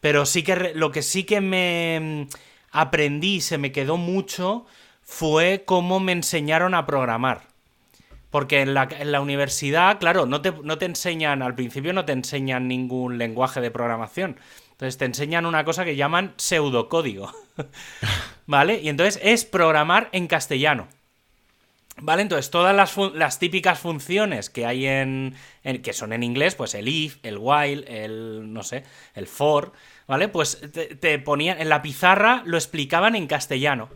Speaker 2: Pero sí que lo que sí que me aprendí, se me quedó mucho, fue cómo me enseñaron a programar. Porque en la, universidad, claro, no te, no te enseñan, al principio no te enseñan ningún lenguaje de programación. Entonces te enseñan una cosa que llaman pseudocódigo. ¿Vale? Y entonces es programar en castellano. ¿Vale? Entonces, todas las, las típicas funciones que hay en, que son en inglés, pues el if, el while, el, no sé, el for, ¿vale? Pues te ponían, en la pizarra lo explicaban en castellano.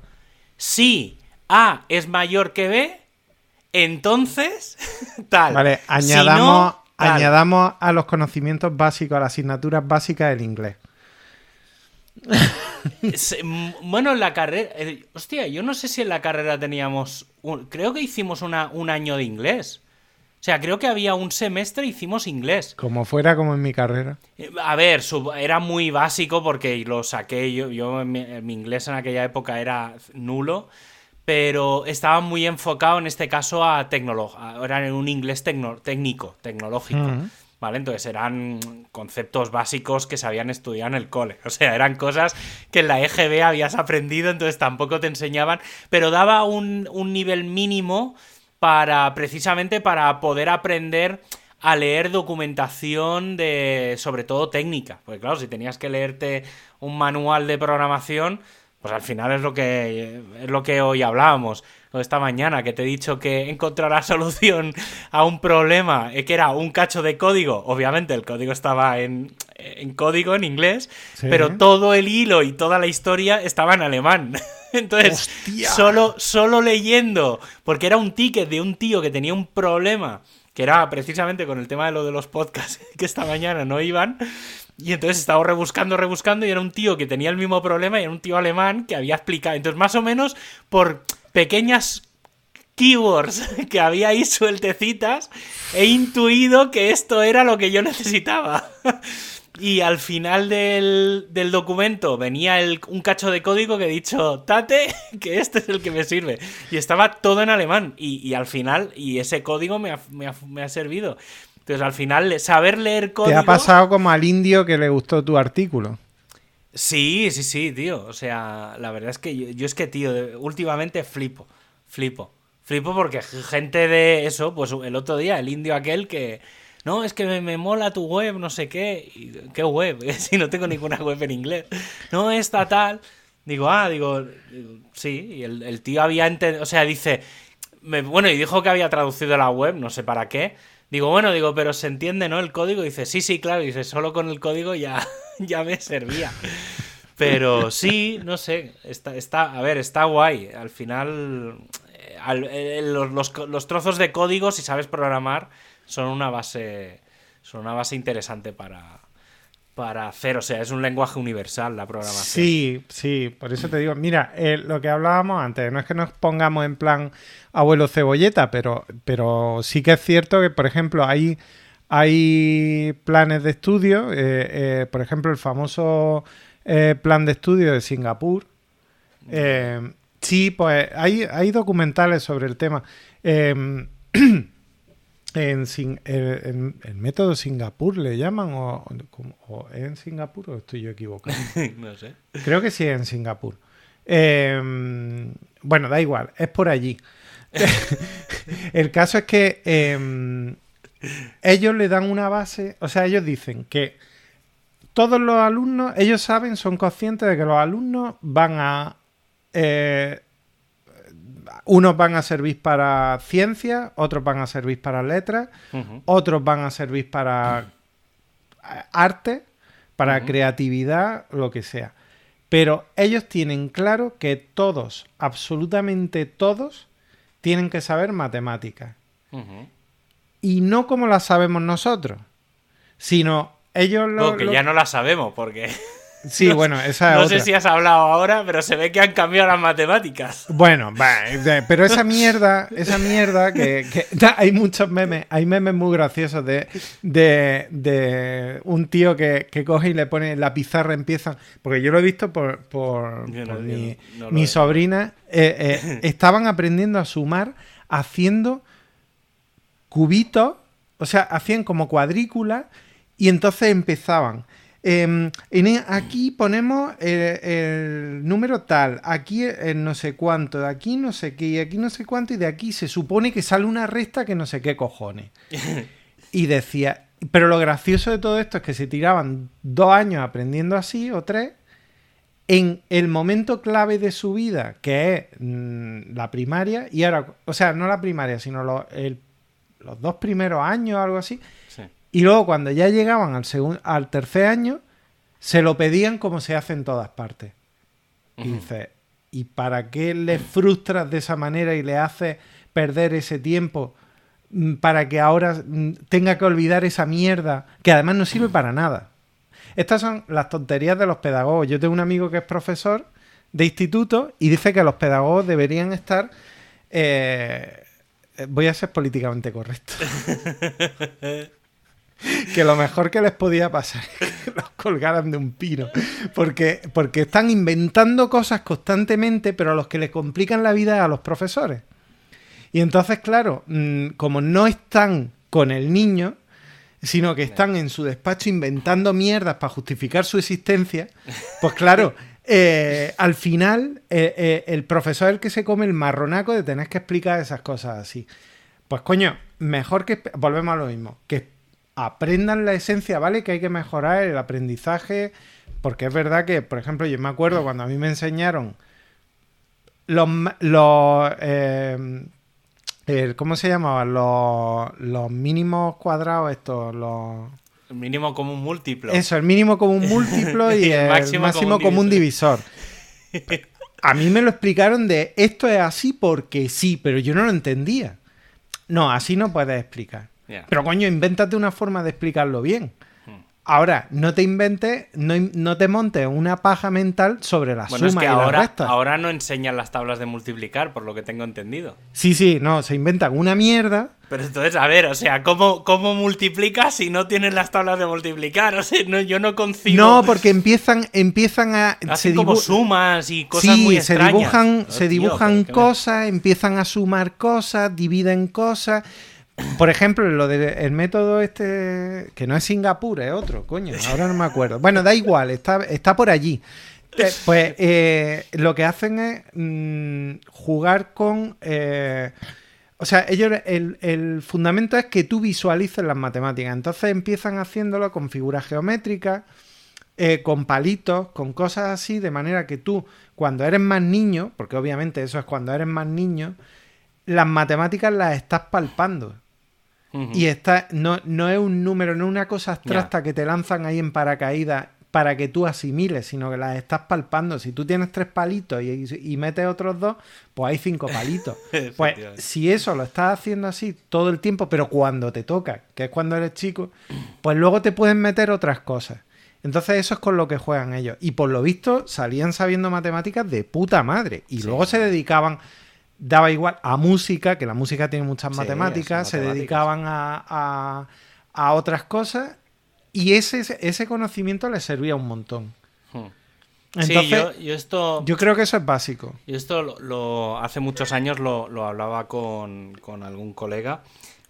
Speaker 2: Si A es mayor que B, entonces, tal.
Speaker 1: Vale,
Speaker 2: Si
Speaker 1: añadamos, añadamos a los conocimientos básicos, a las asignaturas básicas del inglés.
Speaker 2: bueno, en la carrera. Eh, hostia, yo no sé si en la carrera teníamos. creo que hicimos una, un año de inglés. O sea, creo que había un semestre hicimos inglés.
Speaker 1: Como fuera como en mi carrera.
Speaker 2: Eh, a ver, era muy básico porque lo saqué yo. Yo mi, inglés en aquella época era nulo. Pero estaba muy enfocado en este caso a tecnología. Era en un inglés técnico, tecnológico. ¿Vale? Entonces eran conceptos básicos que se habían estudiado en el cole. O sea, eran cosas que en la EGB habías aprendido, entonces tampoco te enseñaban. Pero daba un, un nivel mínimo para precisamente para poder aprender a leer documentación de sobre todo técnica. Porque claro, si tenías que leerte un manual de programación, pues al final es lo que es lo que hoy hablábamos esta mañana que te he dicho que encontrar la solución a un problema eh, que era un cacho de código. Obviamente el código estaba en, código, en inglés, pero todo el hilo y toda la historia estaba en alemán. Entonces, solo, solo leyendo, porque era un ticket de un tío que tenía un problema, que era precisamente con el tema de lo de los podcasts, que esta mañana no iban. Y entonces estaba rebuscando, rebuscando, y era un tío que tenía el mismo problema, y era un tío alemán que había explicado. Entonces, más o menos, por pequeñas keywords que había ahí sueltecitas, he intuido que esto era lo que yo necesitaba. Y al final del, documento venía un cacho de código que he dicho, tate, que este es el que me sirve. Y estaba todo en alemán. Y, al final, y ese código me ha, servido. Entonces, al final, saber leer código.
Speaker 1: Te ha pasado como al indio que le gustó tu artículo.
Speaker 2: Sí, sí, sí, tío. O sea, la verdad es que yo, yo es que, tío, últimamente flipo. Flipo. Flipo porque gente de eso, pues el otro día, el indio aquel que no, es que me, mola tu web, no sé qué. ¿Qué web? si no tengo ninguna web en inglés. No, está tal. Digo, ah, digo, sí. Y el, tío había entendido, o sea, dice, bueno, y dijo que había traducido la web, no sé para qué. Digo, bueno, digo, pero se entiende, ¿no? El código. dice, sí, sí, claro. dice, solo con el código ya, ya me servía. Pero sí, no sé, está, está, a ver, está guay. Al final, eh, eh, los, los, trozos de código, si sabes programar, son una base, son una base interesante para, para hacer. O sea, es un lenguaje universal la programación.
Speaker 1: Sí, sí, por eso te digo, mira, eh, lo que hablábamos antes, no es que nos pongamos en plan abuelo cebolleta, pero, pero sí que es cierto que, por ejemplo, hay, hay planes de estudio, eh, eh, por ejemplo, el famoso plan de estudio de Singapur. sí, pues hay, hay documentales sobre el tema. En, el, método Singapur le llaman o, es en Singapur o estoy yo equivocado.
Speaker 2: no sé.
Speaker 1: Creo que sí es en Singapur. Em, bueno, da igual, es por allí. el caso es que em, ellos le dan una base, o sea, ellos dicen que todos los alumnos, ellos saben, son conscientes de que los alumnos van a eh, unos van a servir para ciencia, otros van a servir para letras, otros van a servir para arte, para creatividad, lo que sea. Pero ellos tienen claro que todos, absolutamente todos, tienen que saber matemáticas. Y no como las sabemos nosotros, sino ellos lo...
Speaker 2: que ya no las sabemos, porque...
Speaker 1: Sí, bueno, esa
Speaker 2: No sé si has hablado ahora, pero se ve que han cambiado las matemáticas.
Speaker 1: Bueno, pero esa mierda, esa mierda que, hay muchos memes, hay memes muy graciosos de, de, un tío que, coge y le pone la pizarra, empieza, porque yo lo he visto por, por, mi, sobrina, eh, eh, estaban aprendiendo a sumar haciendo cubitos, o sea, hacían como cuadrículas y entonces empezaban Em, e, aquí ponemos el, número tal, aquí el no sé cuánto, de aquí no sé qué, y aquí no sé cuánto, y de aquí se supone que sale una resta que no sé qué cojones. y decía, pero lo gracioso de todo esto es que se tiraban dos años aprendiendo así, o tres, en el momento clave de su vida, que es mm, la primaria, y ahora, o sea, no la primaria, sino los dos primeros años o algo así, y luego cuando ya llegaban al, al tercer año, se lo pedían como se hace en todas partes. Y dices, ¿y para qué le frustras de esa manera y le haces perder ese tiempo mm, para que ahora mm, tenga que olvidar esa mierda que además no sirve para nada. Estas son las tonterías de los pedagogos. Yo tengo un amigo que es profesor de instituto y dice que los pedagogos deberían estar... eh, voy a ser políticamente correcto. que lo mejor que les podía pasar es que los colgaran de un pino. Porque, porque están inventando cosas constantemente, pero a los que les complican la vida es a los profesores. Y entonces, claro, mm, como no están con el niño, sino que están en su despacho inventando mierdas para justificar su existencia, pues claro, eh, al final eh, eh, el profesor es el que se come el marronaco de tener que explicar esas cosas así. Pues coño, mejor que... Volvemos a lo mismo, que aprendan la esencia, ¿vale? Que hay que mejorar el aprendizaje, porque es verdad que, por ejemplo, yo me acuerdo cuando a mí me enseñaron los... los eh, ¿Cómo se llamaban? Los, los mínimos cuadrados estos, los...
Speaker 2: El mínimo común múltiplo.
Speaker 1: Eso, el mínimo común múltiplo y
Speaker 2: Y el
Speaker 1: el máximo,
Speaker 2: máximo
Speaker 1: común,
Speaker 2: común
Speaker 1: divisor. A mí me lo explicaron de esto es así porque sí, pero yo no lo entendía. No, así no puedes explicar. Pero coño, invéntate una forma de explicarlo bien. Ahora, no te inventes, no, no te montes una paja mental sobre la
Speaker 2: Bueno, es
Speaker 1: suma
Speaker 2: que
Speaker 1: y la
Speaker 2: ahora,
Speaker 1: resta.
Speaker 2: ahora no enseñan las tablas de multiplicar, por lo que tengo entendido.
Speaker 1: Sí, sí, no, se inventan una mierda.
Speaker 2: Pero entonces, a ver, o sea, ¿cómo, cómo multiplicas si no tienes las tablas de multiplicar? O sea, no, yo no concibo.
Speaker 1: No, porque empiezan, empiezan a.
Speaker 2: Hacen
Speaker 1: se
Speaker 2: como sumas y cosas
Speaker 1: sí,
Speaker 2: muy
Speaker 1: se
Speaker 2: extrañas.
Speaker 1: dibujan,
Speaker 2: Oh,
Speaker 1: se dibujan
Speaker 2: que me-
Speaker 1: cosas, empiezan a sumar cosas, dividen cosas. Por ejemplo, lo del método este, que no es Singapur, es otro, coño, ahora no me acuerdo. Bueno, da igual, está, está por allí. Eh, Pues eh, lo que hacen es mm, jugar con... eh, o sea, ellos, el, el fundamento es que tú visualices las matemáticas. Entonces empiezan haciéndolo con figuras geométricas, con palitos, con cosas así, de manera que tú, cuando eres más niño, porque obviamente eso es cuando eres más niño, las matemáticas las estás palpando. Y está, no, no es un número, no es una cosa abstracta que te lanzan ahí en paracaídas para que tú asimiles, sino que las estás palpando. Si tú tienes tres palitos y, y metes otros dos, pues hay cinco palitos. pues si eso lo estás haciendo así todo el tiempo, pero cuando te toca, que es cuando eres chico, pues luego te pueden meter otras cosas. Entonces eso es con lo que juegan ellos. Y por lo visto salían sabiendo matemáticas de puta madre. Y luego se dedicaban, daba igual, a música, que la música tiene muchas
Speaker 2: Sí,
Speaker 1: matemáticas, se
Speaker 2: matemáticas.
Speaker 1: dedicaban a, a- a otras cosas. Y ese, ese conocimiento les servía un montón.
Speaker 2: Hmm.
Speaker 1: Entonces,
Speaker 2: sí, yo, yo esto,
Speaker 1: yo creo que eso es básico.
Speaker 2: yo esto lo, lo- hace muchos años lo, lo hablaba con, con algún colega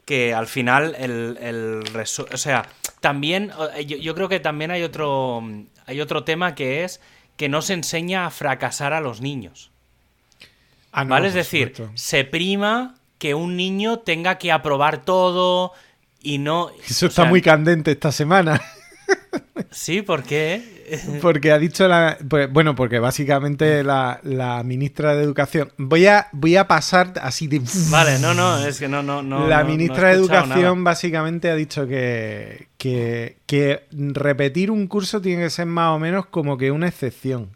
Speaker 2: que al final el, el resu- o sea, también eh, yo, yo creo que también hay otro hay otro tema que es que no se enseña a fracasar a los niños.
Speaker 1: Ah, no,
Speaker 2: ¿Vale? Es decir,
Speaker 1: supuesto.
Speaker 2: se prima que un niño tenga que aprobar todo y no.
Speaker 1: Eso está
Speaker 2: sea,
Speaker 1: muy candente esta semana.
Speaker 2: Sí, ¿por qué?
Speaker 1: Porque ha dicho la. pues, bueno, porque básicamente la, la ministra de Educación. Voy a, voy a pasar así de.
Speaker 2: Vale, no, no, es que no, no, no.
Speaker 1: la
Speaker 2: no
Speaker 1: ministra de Educación
Speaker 2: nada.
Speaker 1: básicamente ha dicho que, que, que repetir un curso tiene que ser más o menos como que una excepción.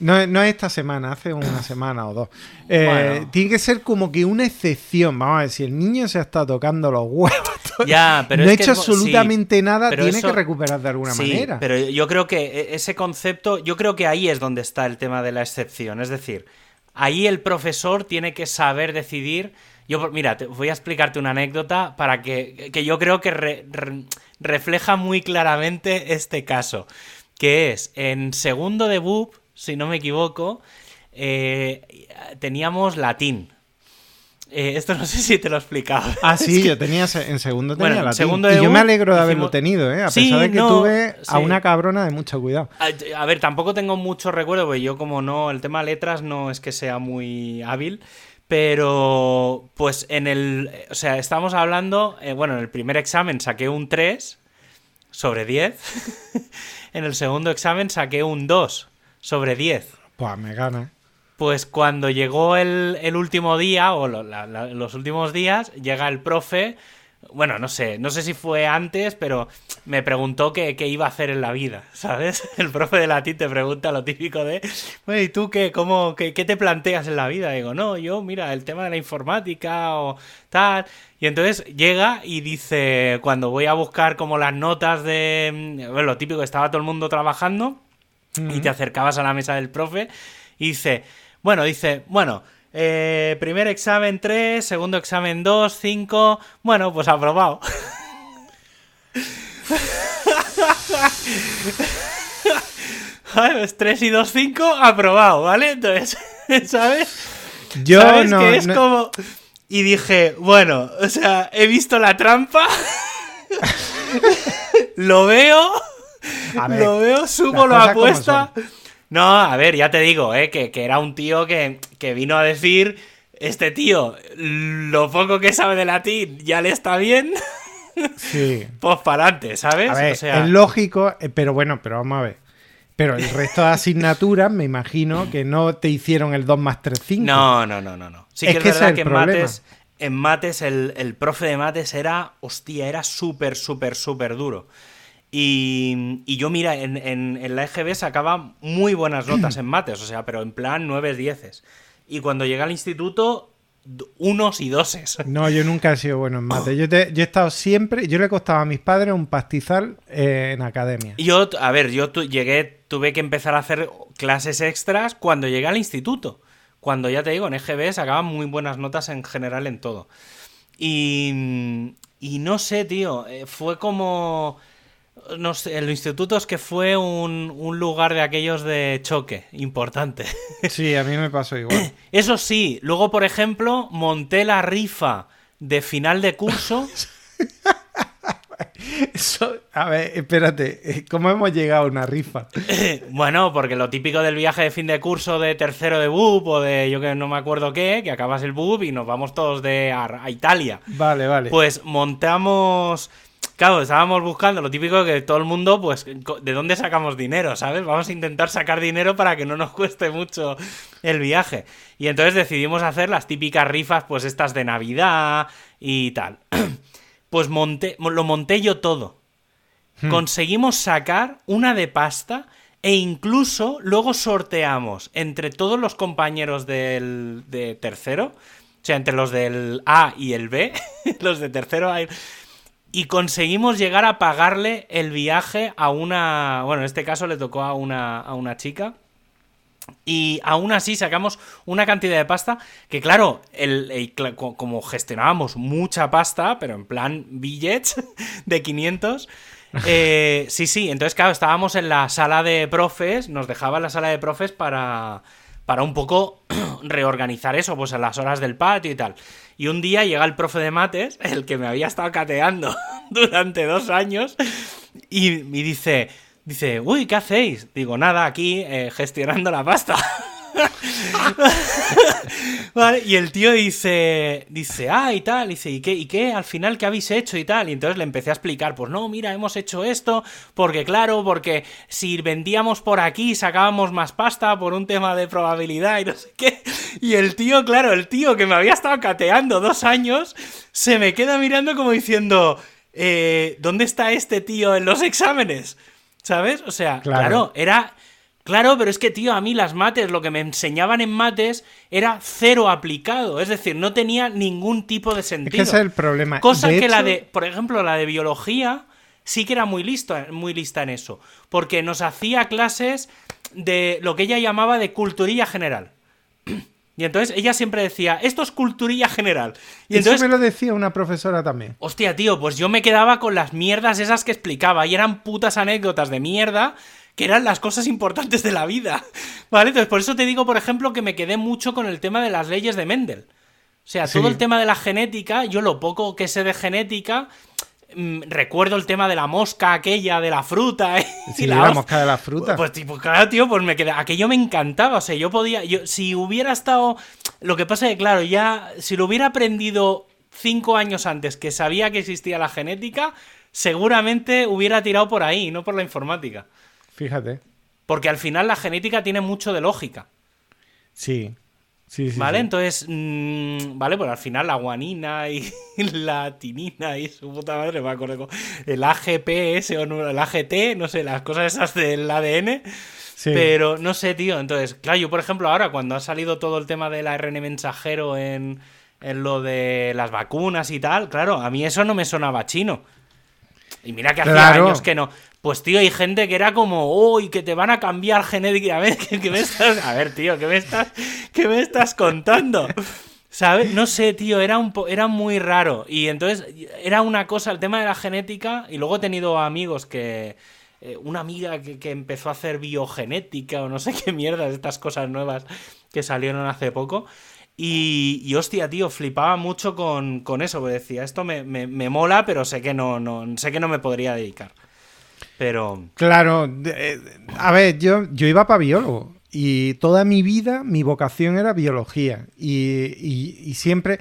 Speaker 1: No, no es esta semana, hace una semana o dos. Eh,
Speaker 2: Bueno.
Speaker 1: Tiene que ser como que una excepción. Vamos a ver, si el niño se está tocando los huevos,
Speaker 2: Ya, pero
Speaker 1: no ha
Speaker 2: que
Speaker 1: hecho
Speaker 2: sí,
Speaker 1: absolutamente nada, tiene
Speaker 2: eso-
Speaker 1: que recuperar de alguna
Speaker 2: sí,
Speaker 1: manera.
Speaker 2: Pero yo creo que e- ese concepto, yo creo que ahí es donde está el tema de la excepción. Es decir, ahí el profesor tiene que saber decidir. Yo, mira, te- voy a explicarte una anécdota para que, que yo creo que re- re- refleja muy claramente este caso. Que es, en segundo de BUP, si no me equivoco, eh, teníamos latín. Eh, esto no sé si te lo he explicado.
Speaker 1: Ah, sí, yo tenía en segundo tenía
Speaker 2: Bueno, en
Speaker 1: latín.
Speaker 2: segundo
Speaker 1: y yo me alegro de haberlo tenido, ¿eh? A
Speaker 2: Sí,
Speaker 1: pesar de que
Speaker 2: no,
Speaker 1: tuve a una cabrona de mucho cuidado.
Speaker 2: A, a ver, tampoco tengo mucho recuerdo, porque yo como no, el tema letras no es que sea muy hábil, pero pues en el, o sea, estamos hablando, eh, bueno, en el primer examen saqué un 3 sobre 10, en el segundo examen saqué un 2 sobre 10.
Speaker 1: Pues me gana.
Speaker 2: Pues cuando llegó el, el último día, o lo- la- la- los últimos días, llega el profe Bueno, no sé, no sé si fue antes, pero me preguntó qué, iba a hacer en la vida, ¿sabes? El profe de latín te pregunta lo típico de, ¿y tú qué, cómo, qué, qué te planteas en la vida? digo, no, yo, mira, el tema de la informática o tal. Y entonces llega y dice, cuando voy a buscar como las notas de, bueno, lo típico, estaba todo el mundo trabajando y te acercabas a la mesa del profe y dice, bueno, dice, bueno, eh, primer examen 3, segundo examen 2, 5. Bueno, pues aprobado. 3 y 2, 5, aprobado, ¿vale? Entonces, ¿sabes?
Speaker 1: Yo ¿Sabes no,
Speaker 2: que es como. Y dije, bueno, o sea, he visto la trampa. lo veo. Lo veo, subo la apuesta. No, a ver, ya te digo, ¿eh? que, era un tío que, vino a decir, este tío, lo poco que sabe de latín ya le está bien. Sí. pues para adelante, ¿sabes?
Speaker 1: A ver, es lógico, eh, pero bueno, pero vamos a ver. Pero el resto de asignaturas, me imagino que no te hicieron el 2 más 3, 5.
Speaker 2: No, no, no, no. no. Sí que es, verdad que en mates, en mates el, el, profe de mates era, hostia, era súper, súper, súper duro. Y, yo, mira, en, en, la EGB sacaba muy buenas notas en mates, o sea, pero en plan 9 10 Y cuando llegué al instituto, unos y doses.
Speaker 1: No, yo nunca he sido bueno en mates. Yo, he estado siempre, yo le costaba a mis padres un pastizal eh, en academia.
Speaker 2: Yo, a ver, yo llegué, tuve que empezar a hacer clases extras cuando llegué al instituto. Cuando ya te digo, en EGB sacaba muy buenas notas en general en todo. Y, y no sé, tío, eh, fue como no sé, el instituto es que fue un, lugar de aquellos de choque importante.
Speaker 1: Sí, a mí me pasó igual.
Speaker 2: Eso sí, luego, por ejemplo, monté la rifa de final de curso.
Speaker 1: Eso, a ver, espérate, ¿cómo hemos llegado a una rifa?
Speaker 2: bueno, porque lo típico del viaje de fin de curso de tercero de BUP o de yo que no me acuerdo qué, que acabas el BUP y nos vamos todos de a Italia.
Speaker 1: Vale, vale.
Speaker 2: Pues montamos Claro, estábamos buscando lo típico que todo el mundo, pues, ¿de dónde sacamos dinero? ¿Sabes? Vamos a intentar sacar dinero para que no nos cueste mucho el viaje. Y entonces decidimos hacer las típicas rifas, pues estas de Navidad y tal. Pues monté, lo monté yo todo. Hmm. Conseguimos sacar una de pasta e incluso luego sorteamos entre todos los compañeros del de tercero, o sea, entre los del A y el B, los de tercero y conseguimos llegar a pagarle el viaje a una. Bueno, en este caso le tocó a una, a una chica. Y aún así sacamos una cantidad de pasta que, claro, el, como gestionábamos mucha pasta, pero en plan billets de 500. Eh, sí, sí, entonces, claro, estábamos en la sala de profes, nos dejaba la sala de profes para, para un poco reorganizar eso, pues a las horas del patio y tal. Y un día llega el profe de mates, el que me había estado cateando durante dos años, y, me dice, dice, uy, ¿qué hacéis? Digo, nada, aquí eh, gestionando la pasta. y el tío dice, dice, ah, y tal, dice, ¿y qué, ¿y qué? Al final, ¿qué habéis hecho? Y tal. Y entonces le empecé a explicar, pues no, mira, hemos hecho esto, porque claro, porque si vendíamos por aquí sacábamos más pasta por un tema de probabilidad y no sé qué. Y el tío, claro, el tío que me había estado cateando dos años, se me queda mirando como diciendo, eh, ¿dónde está este tío en los exámenes? ¿Sabes? O sea, claro era Claro, pero es que, tío, a mí las mates, lo que me enseñaban en mates era cero aplicado. Es decir, no tenía ningún tipo de sentido.
Speaker 1: ese es el problema.
Speaker 2: Cosa que la de, por ejemplo, la de biología sí que era muy, listo, muy lista en eso. Porque nos hacía clases de lo que ella llamaba de culturilla general. Y entonces ella siempre decía, esto es culturilla general. Y
Speaker 1: entonces, Eso me lo decía una profesora también.
Speaker 2: Hostia, tío, pues yo me quedaba con las mierdas esas que explicaba. Y eran putas anécdotas de mierda que eran las cosas importantes de la vida. ¿Vale? Entonces, por eso te digo, por ejemplo, que me quedé mucho con el tema de las leyes de Mendel. O sea, todo el tema de la genética, yo lo poco que sé de genética, mm, recuerdo el tema de la mosca aquella, de la fruta. ¿eh?
Speaker 1: Sí, la, mosca de la fruta.
Speaker 2: Pues, tipo, claro, tío, pues me quedé. Aquello me encantaba. O sea, yo podía. Yo, si hubiera estado. Lo que pasa es que, claro, ya. Si lo hubiera aprendido cinco años antes que sabía que existía la genética, seguramente hubiera tirado por ahí, no por la informática.
Speaker 1: Fíjate.
Speaker 2: Porque al final la genética tiene mucho de lógica.
Speaker 1: Sí. Sí, sí,
Speaker 2: ¿Vale?
Speaker 1: sí.
Speaker 2: Entonces, mm, vale, pues al final la guanina y la tinina y su puta madre, me acuerdo. El AGPS o no, el AGT, no sé, las cosas esas del ADN.
Speaker 1: Sí.
Speaker 2: Pero no sé, tío. Entonces, claro, yo por ejemplo ahora cuando ha salido todo el tema del ARN mensajero en, en lo de las vacunas y tal, claro, a mí eso no me sonaba chino. Y mira que hacía
Speaker 1: Claro.
Speaker 2: años que no. Pues tío, hay gente que era como, uy, que te van a cambiar genéticamente. ¿Qué, qué me estás... A ver, tío, ¿qué me estás, qué me estás contando? ¿Sabes? No sé, tío, era, un po- era muy raro. Y entonces era una cosa, el tema de la genética, y luego he tenido amigos que... eh, una amiga que, que empezó a hacer biogenética o no sé qué mierdas, estas cosas nuevas que salieron hace poco. Y, y, hostia, tío, flipaba mucho con, con eso, decía, esto me, me- me mola, pero sé que no, no, sé que no me podría dedicar. Pero...
Speaker 1: Claro, eh, a ver, yo, yo iba para biólogo y toda mi vida mi vocación era biología y, y- y siempre...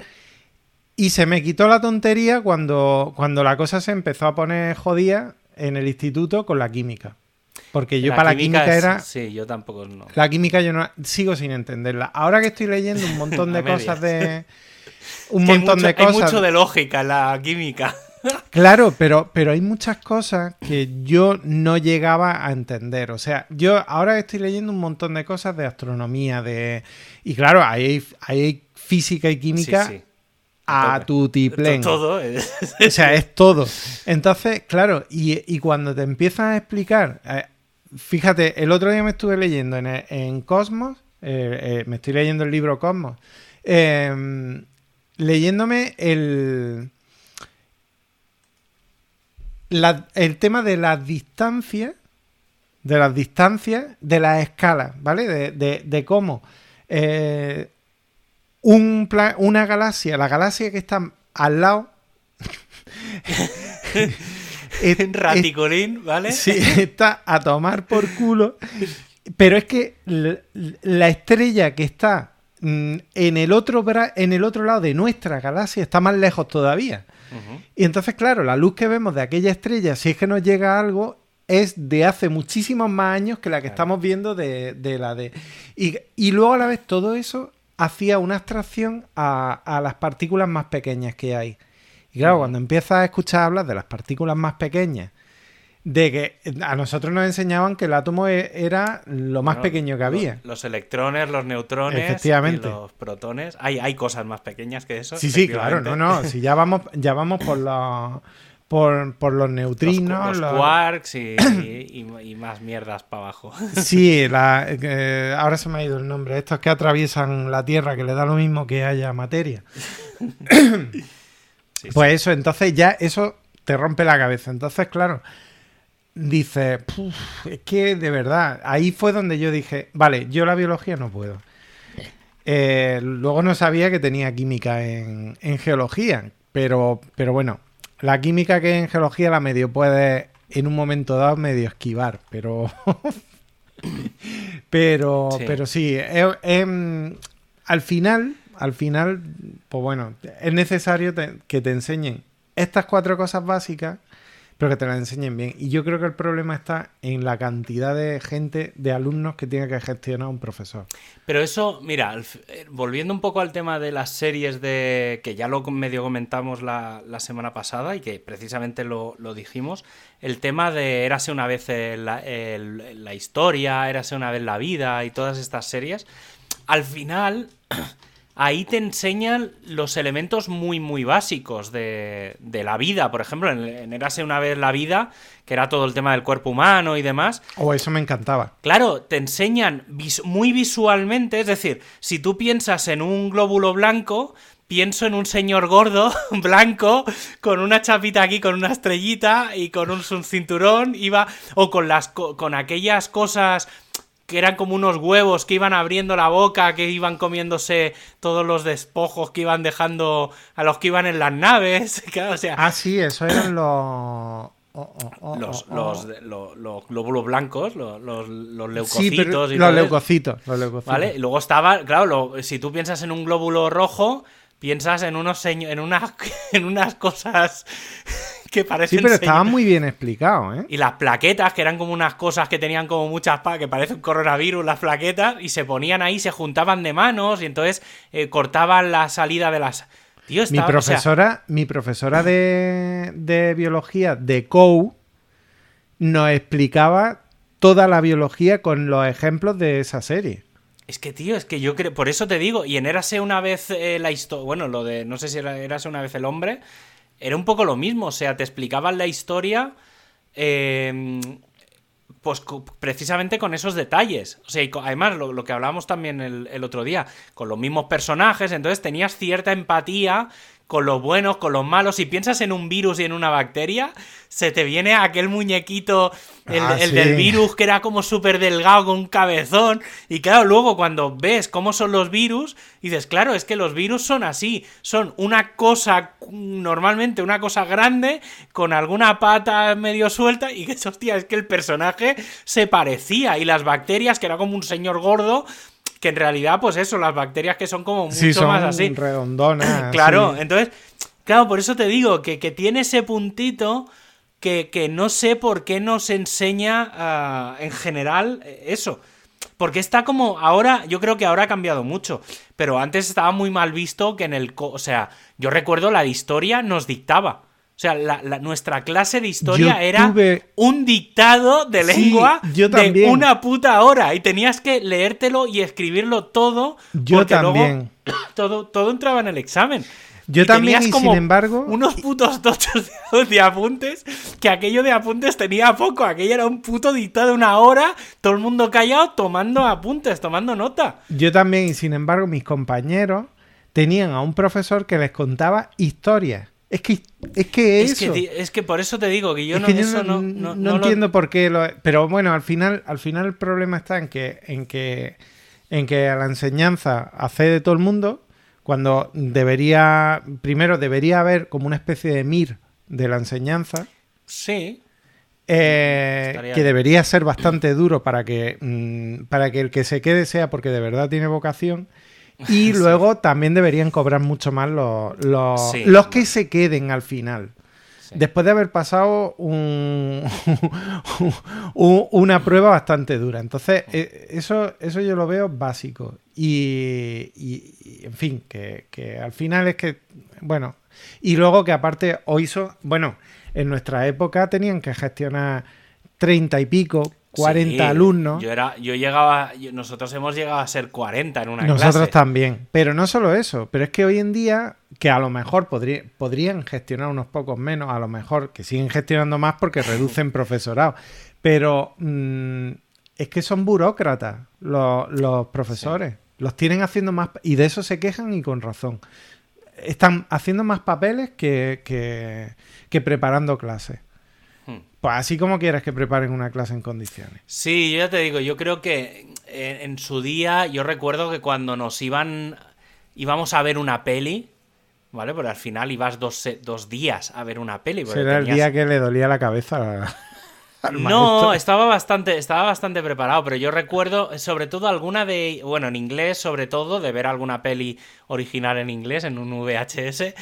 Speaker 1: Y se me quitó la tontería cuando, cuando la cosa se empezó a poner jodida en el instituto con la química. Porque yo para la química
Speaker 2: es-
Speaker 1: era...
Speaker 2: Sí, yo tampoco no.
Speaker 1: La química yo no sigo sin entenderla. Ahora que estoy leyendo un montón de cosas de... Un
Speaker 2: Que
Speaker 1: montón
Speaker 2: mucho-
Speaker 1: de cosas...
Speaker 2: Hay mucho de lógica la química.
Speaker 1: Claro, pero, pero hay muchas cosas que yo no llegaba a entender. O sea, yo ahora estoy leyendo un montón de cosas de astronomía, de. Y claro, hay, hay física y química
Speaker 2: Sí, sí.
Speaker 1: A
Speaker 2: tope.
Speaker 1: tutiplén.
Speaker 2: Todo. eh.
Speaker 1: O sea, es todo. Entonces, claro, y, y cuando te empiezan a explicar, eh, fíjate, el otro día me estuve leyendo en, en Cosmos, eh, eh, me estoy leyendo el libro Cosmos, eh, leyéndome el, la- el tema de las distancias, de las distancias, de las escalas, ¿vale? De, de- de cómo eh, un una galaxia, la galaxia que está al lado. es- es-
Speaker 2: Raticolín, ¿vale?
Speaker 1: sí, está a tomar por culo. Pero es que la estrella que está mm, en el otro en el otro lado de nuestra galaxia está más lejos todavía. Y entonces, claro, la luz que vemos de aquella estrella, si es que nos llega algo, es de hace muchísimos más años que la que
Speaker 2: Claro.
Speaker 1: estamos viendo de, de la de... Y, y luego a la vez todo eso hacía una abstracción a, a las partículas más pequeñas que hay. Y claro, cuando empiezas a escuchar hablar de las partículas más pequeñas, de que a nosotros nos enseñaban que el átomo e- era lo más
Speaker 2: Bueno,
Speaker 1: pequeño que había.
Speaker 2: Los electrones, los neutrones
Speaker 1: Efectivamente.
Speaker 2: y los protones. Hay, hay cosas más pequeñas que eso.
Speaker 1: Sí, sí, claro, no, no, si ya vamos, ya vamos por los por, por los neutrinos,
Speaker 2: los
Speaker 1: los-
Speaker 2: quarks y, y- y más mierdas para abajo.
Speaker 1: Sí, la- eh, ahora se me ha ido el nombre. Estos que atraviesan la Tierra, que le da lo mismo que haya materia.
Speaker 2: Sí,
Speaker 1: Pues eso, entonces ya eso te rompe la cabeza. Entonces, claro, dices, "Puf, es que de verdad, ahí fue donde yo dije, vale, yo la biología no puedo. Eh, luego no sabía que tenía química en, en geología, pero, pero bueno, la química que en geología la medio puede en un momento dado medio esquivar, pero... pero,
Speaker 2: Sí.
Speaker 1: pero sí, es, mm, al final, al final, pues bueno, es necesario te- que te enseñen estas cuatro cosas básicas, pero que te las enseñen bien. Y yo creo que el problema está en la cantidad de gente, de alumnos que tiene que gestionar un profesor.
Speaker 2: Pero eso, mira, eh, volviendo un poco al tema de las series de. que ya lo medio comentamos la, la semana pasada y que precisamente lo, lo dijimos. El tema de Érase una vez la, la historia, Érase una vez la vida y todas estas series. Al final. Ahí te enseñan los elementos muy, muy básicos de, de la vida. Por ejemplo, en, en Érase una vez la vida, que era todo el tema del cuerpo humano y demás.
Speaker 1: O eso me encantaba.
Speaker 2: Claro, te enseñan vis- muy visualmente, es decir, si tú piensas en un glóbulo blanco, pienso en un señor gordo, blanco, con una chapita aquí, con una estrellita y con un, un cinturón, iba, o con las co- con aquellas cosas que eran como unos huevos que iban abriendo la boca, que iban comiéndose todos los despojos que iban dejando a los que iban en las naves, claro, o sea,
Speaker 1: Ah, sí, eso eran los... oh, oh, oh,
Speaker 2: los,
Speaker 1: oh,
Speaker 2: los,
Speaker 1: oh.
Speaker 2: los glóbulos blancos, los, los, los
Speaker 1: Sí,
Speaker 2: leucocitos y todo
Speaker 1: leucocitos, los leucocitos.
Speaker 2: ¿Vale? Y luego estaba, claro, lo- si tú piensas en un glóbulo rojo, piensas en unos en unas en unas cosas que parecen
Speaker 1: Sí, pero estaba muy bien explicado, ¿eh?
Speaker 2: Y las plaquetas, que eran como unas cosas que tenían como muchas pa que parece un coronavirus, las plaquetas, y se ponían ahí, se juntaban de manos, y entonces eh, cortaban la salida de las. Tío,
Speaker 1: Mi
Speaker 2: estaba, o sea,
Speaker 1: profesora, mi profesora de, de biología de COU nos explicaba toda la biología con los ejemplos de esa serie.
Speaker 2: Es que, tío, es que yo creo. Por eso te digo, y en Érase una vez eh, la historia. Bueno, lo de. No sé si era Érase una vez el hombre. Era un poco lo mismo. O sea, te explicaban la historia. eh, pues precisamente con esos detalles. O sea, y además lo, que hablábamos también el otro día, con los mismos personajes, entonces tenías cierta empatía con los buenos, con los malos. Si piensas en un virus y en una bacteria, se te viene aquel muñequito, el,
Speaker 1: Ah,
Speaker 2: el
Speaker 1: sí.
Speaker 2: del virus, que era como súper delgado con un cabezón. Y claro, luego cuando ves cómo son los virus, dices, claro, es que los virus son así. Son una cosa, normalmente una cosa grande, con alguna pata medio suelta. Y que, hostia, es que el personaje se parecía. Y las bacterias, que era como un señor gordo. Que en realidad, pues eso, las bacterias que son como mucho
Speaker 1: Sí, son
Speaker 2: más así.
Speaker 1: redondonas.
Speaker 2: Claro,
Speaker 1: sí.
Speaker 2: entonces, claro, por eso te digo que, que tiene ese puntito que, que no sé por qué nos enseña ah, en general eh, eso. Porque está como ahora, yo creo que ahora ha cambiado mucho, pero antes estaba muy mal visto que en el... co- O sea, yo recuerdo la de historia nos dictaba. O sea, la- la- nuestra clase de historia
Speaker 1: Yo
Speaker 2: era
Speaker 1: tuve-
Speaker 2: un dictado de
Speaker 1: Sí,
Speaker 2: lengua
Speaker 1: yo
Speaker 2: de una puta hora y tenías que leértelo y escribirlo todo.
Speaker 1: Yo
Speaker 2: porque luego
Speaker 1: también.
Speaker 2: todo, todo entraba en el examen.
Speaker 1: Yo
Speaker 2: Y
Speaker 1: también, y
Speaker 2: como
Speaker 1: sin embargo.
Speaker 2: Unos putos tochos de, de apuntes, que aquello de apuntes tenía poco, aquello era un puto dictado de una hora, todo el mundo callado tomando apuntes, tomando nota.
Speaker 1: Yo también, y sin embargo, mis compañeros tenían a un profesor que les contaba historias. Es que es que
Speaker 2: Es
Speaker 1: eso.
Speaker 2: que, es que por eso te digo que yo
Speaker 1: Es
Speaker 2: no,
Speaker 1: que yo
Speaker 2: eso
Speaker 1: no,
Speaker 2: no,
Speaker 1: no
Speaker 2: lo-
Speaker 1: entiendo por qué lo, pero bueno al final al final el problema está en que en que en que a la enseñanza accede todo el mundo cuando debería primero debería haber como una especie de mir de la enseñanza.
Speaker 2: Sí,
Speaker 1: eh,
Speaker 2: Estaría
Speaker 1: que debería ser bastante duro para que mm, para que el que se quede sea porque de verdad tiene vocación y luego también deberían cobrar mucho más los, los,
Speaker 2: Sí.
Speaker 1: los que se queden al final.
Speaker 2: sí.
Speaker 1: Después de haber pasado un- un- una prueba bastante dura. Entonces, eh, eso, eso yo lo veo básico. Y, y- y, en fin, que, que al final es que, bueno, y luego que aparte hoy son, bueno, en nuestra época tenían que gestionar treinta y pico, 40
Speaker 2: Sí,
Speaker 1: alumnos.
Speaker 2: Yo era, yo llegaba, nosotros hemos llegado a ser 40 en una
Speaker 1: Nosotros
Speaker 2: clase.
Speaker 1: también. Pero no solo eso, pero es que hoy en día, que a lo mejor podría- podrían gestionar unos pocos menos, a lo mejor que siguen gestionando más porque reducen profesorado. Pero mm, es que son burócratas los, los profesores. Los tienen haciendo más. Y de eso se quejan y con razón. Están haciendo más papeles que, que, que preparando clases.
Speaker 2: Hmm.
Speaker 1: Pues así como quieres que preparen una clase en condiciones.
Speaker 2: Sí, yo ya te digo, yo creo que en, en su día, yo recuerdo que cuando nos iban, íbamos a ver una peli, ¿vale? Pero al final ibas dos, dos días a ver una peli. porque
Speaker 1: Será el
Speaker 2: tenías-
Speaker 1: día que le dolía la cabeza al
Speaker 2: No, estaba bastante, estaba bastante preparado, pero yo recuerdo, eh, sobre todo alguna de, bueno, en inglés, sobre todo, de ver alguna peli original en inglés, en un VHS,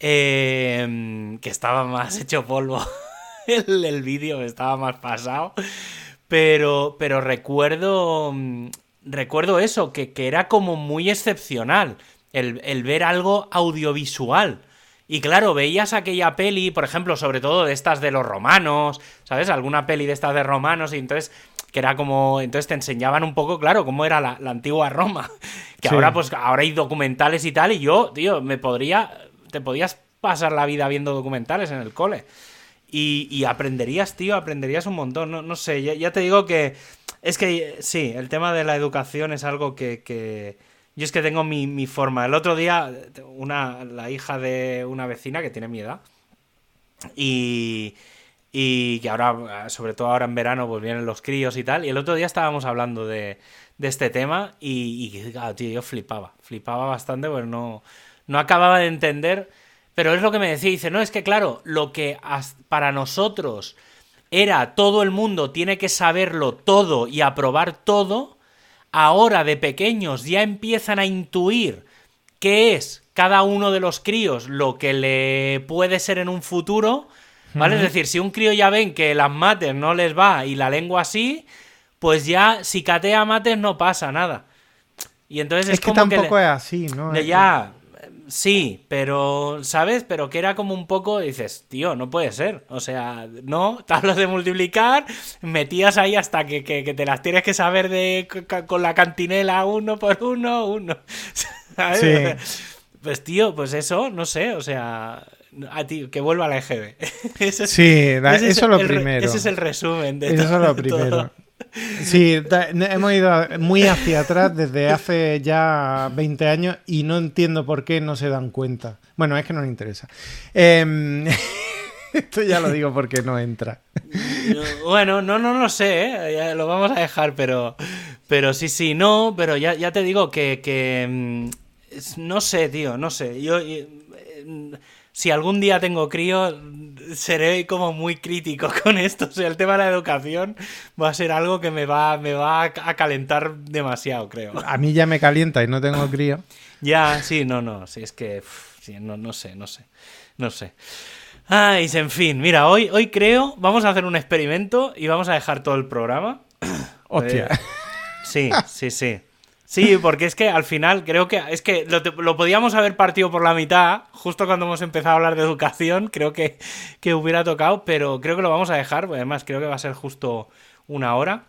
Speaker 2: eh, que estaba más hecho polvo. El, el vídeo estaba más pasado. Pero, pero recuerdo, mm, recuerdo eso, que, que era como muy excepcional el, el ver algo audiovisual. Y claro, veías aquella peli, por ejemplo, sobre todo de estas de los romanos, ¿sabes? Alguna peli de estas de romanos, y entonces, que era como, entonces te enseñaban un poco, claro, cómo era la, la antigua Roma. Que
Speaker 1: Sí.
Speaker 2: ahora, pues, ahora hay documentales y tal, y yo, tío, me podría, te podías pasar la vida viendo documentales en el cole. Y, aprenderías, tío, aprenderías un montón. No, no sé, ya, ya te digo que es que sí, el tema de la educación es algo que, yo es que tengo mi, mi forma. El otro día, una, la hija de una vecina que tiene mi edad y, y que ahora, sobre todo ahora en verano, pues vienen los críos y tal. Y el otro día estábamos hablando de, de este tema y, tío, yo flipaba, flipaba bastante, pues no, no acababa de entender. Pero es lo que me decía, dice, no, es que claro, lo que para nosotros era todo el mundo tiene que saberlo todo y aprobar todo, ahora de pequeños ya empiezan a intuir qué es cada uno de los críos lo que le puede ser en un futuro, ¿Vale? Es decir, si un crío ya ven que las mates no les va y la lengua sí, pues ya si catea mates no pasa nada. Y entonces es,
Speaker 1: Es que
Speaker 2: como
Speaker 1: tampoco
Speaker 2: le-
Speaker 1: es así, ¿no?
Speaker 2: ya, sí, pero, ¿sabes? Pero que era como un poco, dices, tío, no puede ser. O sea, no, tablas de multiplicar, metías ahí hasta que, que- que te las tienes que saber de con la cantinela uno por uno, uno. ¿Sabes?
Speaker 1: Sí.
Speaker 2: Pues tío, pues eso, no sé, o sea, a ti, que vuelva la EGB. Ese es-
Speaker 1: Sí, la-
Speaker 2: ese
Speaker 1: eso es lo
Speaker 2: el
Speaker 1: primero.
Speaker 2: Ese es el resumen de
Speaker 1: Eso es lo primero.
Speaker 2: todo.
Speaker 1: Sí, hemos ido muy hacia atrás desde hace ya 20 años y no entiendo por qué no se dan cuenta. Bueno, es que no les interesa. Em, esto ya lo digo porque no entra.
Speaker 2: No, Bueno, no, no lo sé, ¿eh? Ya lo vamos a dejar, pero, pero sí, sí, no, pero ya, ya te digo que, que, es- no sé, tío, no sé. Yo, eh, mm, si algún día tengo crío, seré como muy crítico con esto. O sea, el tema de la educación va a ser algo que me va, me va a calentar demasiado, creo.
Speaker 1: A mí ya me calienta y no tengo crío.
Speaker 2: Ya, sí, no, no, sí, es que, sí, no, no sé, no sé, no sé. Ay, en fin, mira, hoy, hoy creo, vamos a hacer un experimento y vamos a dejar todo el programa.
Speaker 1: Hostia.
Speaker 2: Eh, sí, sí, sí. Sí, porque es que al final creo que es que lo, lo podíamos haber partido por la mitad, justo cuando hemos empezado a hablar de educación, creo que, que hubiera tocado, pero creo que lo vamos a dejar, porque además creo que va a ser justo una hora.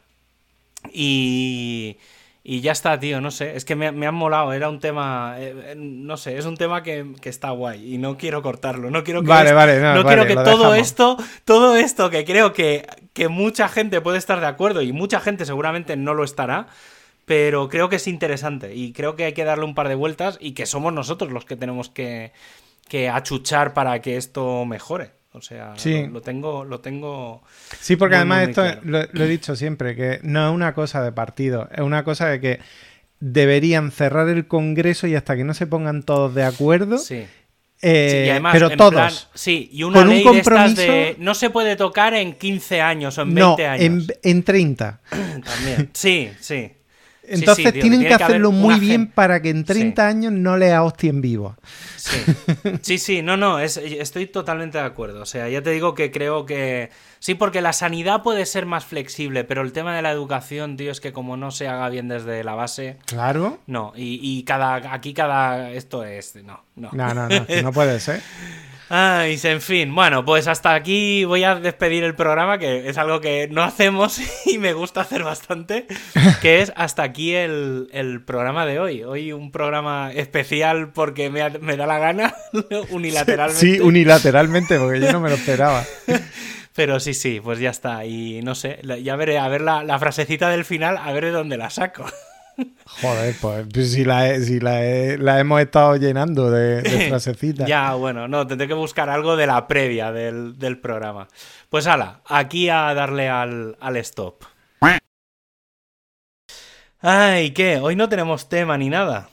Speaker 2: Y, y ya está, tío, no sé, es que me, me han molado, era un tema, eh, eh, no sé, es un tema que, que está guay y no quiero cortarlo, no quiero que,
Speaker 1: Vale,
Speaker 2: esto-
Speaker 1: vale, no,
Speaker 2: no
Speaker 1: vale,
Speaker 2: quiero que todo
Speaker 1: dejamos.
Speaker 2: esto, todo esto que creo que, que mucha gente puede estar de acuerdo y mucha gente seguramente no lo estará, pero creo que es interesante y creo que hay que darle un par de vueltas y que somos nosotros los que tenemos que, que achuchar para que esto mejore. O sea,
Speaker 1: Sí.
Speaker 2: lo, lo tengo, lo tengo.
Speaker 1: Sí, porque
Speaker 2: Muy,
Speaker 1: además
Speaker 2: muy
Speaker 1: esto
Speaker 2: claro.
Speaker 1: lo, lo he dicho siempre, que no es una cosa de partido, es una cosa de que deberían cerrar el Congreso y hasta que no se pongan todos de acuerdo,
Speaker 2: Sí.
Speaker 1: eh,
Speaker 2: Sí, y además,
Speaker 1: pero
Speaker 2: en
Speaker 1: todos.
Speaker 2: plan- sí, y una
Speaker 1: Con un
Speaker 2: ley de estas
Speaker 1: compromiso-
Speaker 2: de no se puede tocar en 15 años o en
Speaker 1: no,
Speaker 2: 20
Speaker 1: en,
Speaker 2: años.
Speaker 1: en 30.
Speaker 2: También. Sí, sí. Sí,
Speaker 1: Entonces
Speaker 2: sí, tío,
Speaker 1: tienen
Speaker 2: tiene
Speaker 1: que hacerlo muy bien para que en 30 años no le hostien vivo.
Speaker 2: Sí, sí, sí, no, no, es- estoy totalmente de acuerdo. O sea, ya te digo que creo que. Sí, porque la sanidad puede ser más flexible, pero el tema de la educación, tío, es que como no se haga bien desde la base.
Speaker 1: Claro.
Speaker 2: No, y, y cada. Aquí cada. Esto es. No, no.
Speaker 1: No, no, no, no puede ser.
Speaker 2: Ay, en fin, bueno, pues hasta aquí voy a despedir el programa, que es algo que no hacemos y me gusta hacer bastante, que es hasta aquí el, el programa de hoy. Hoy un programa especial porque me, me da la gana, unilateralmente.
Speaker 1: Sí, unilateralmente, porque yo no me lo esperaba.
Speaker 2: Pero sí, sí, pues ya está. Y no sé, ya veré, a ver la, la frasecita del final, a ver de dónde la saco.
Speaker 1: Joder, pues, pues si, la, he- si la, he- la hemos estado llenando de, de frasecitas.
Speaker 2: Ya, bueno, no, tendré que buscar algo de la previa del, del programa. Pues ala, aquí a darle al, al stop. Ay, ¿qué? Hoy no tenemos tema ni nada.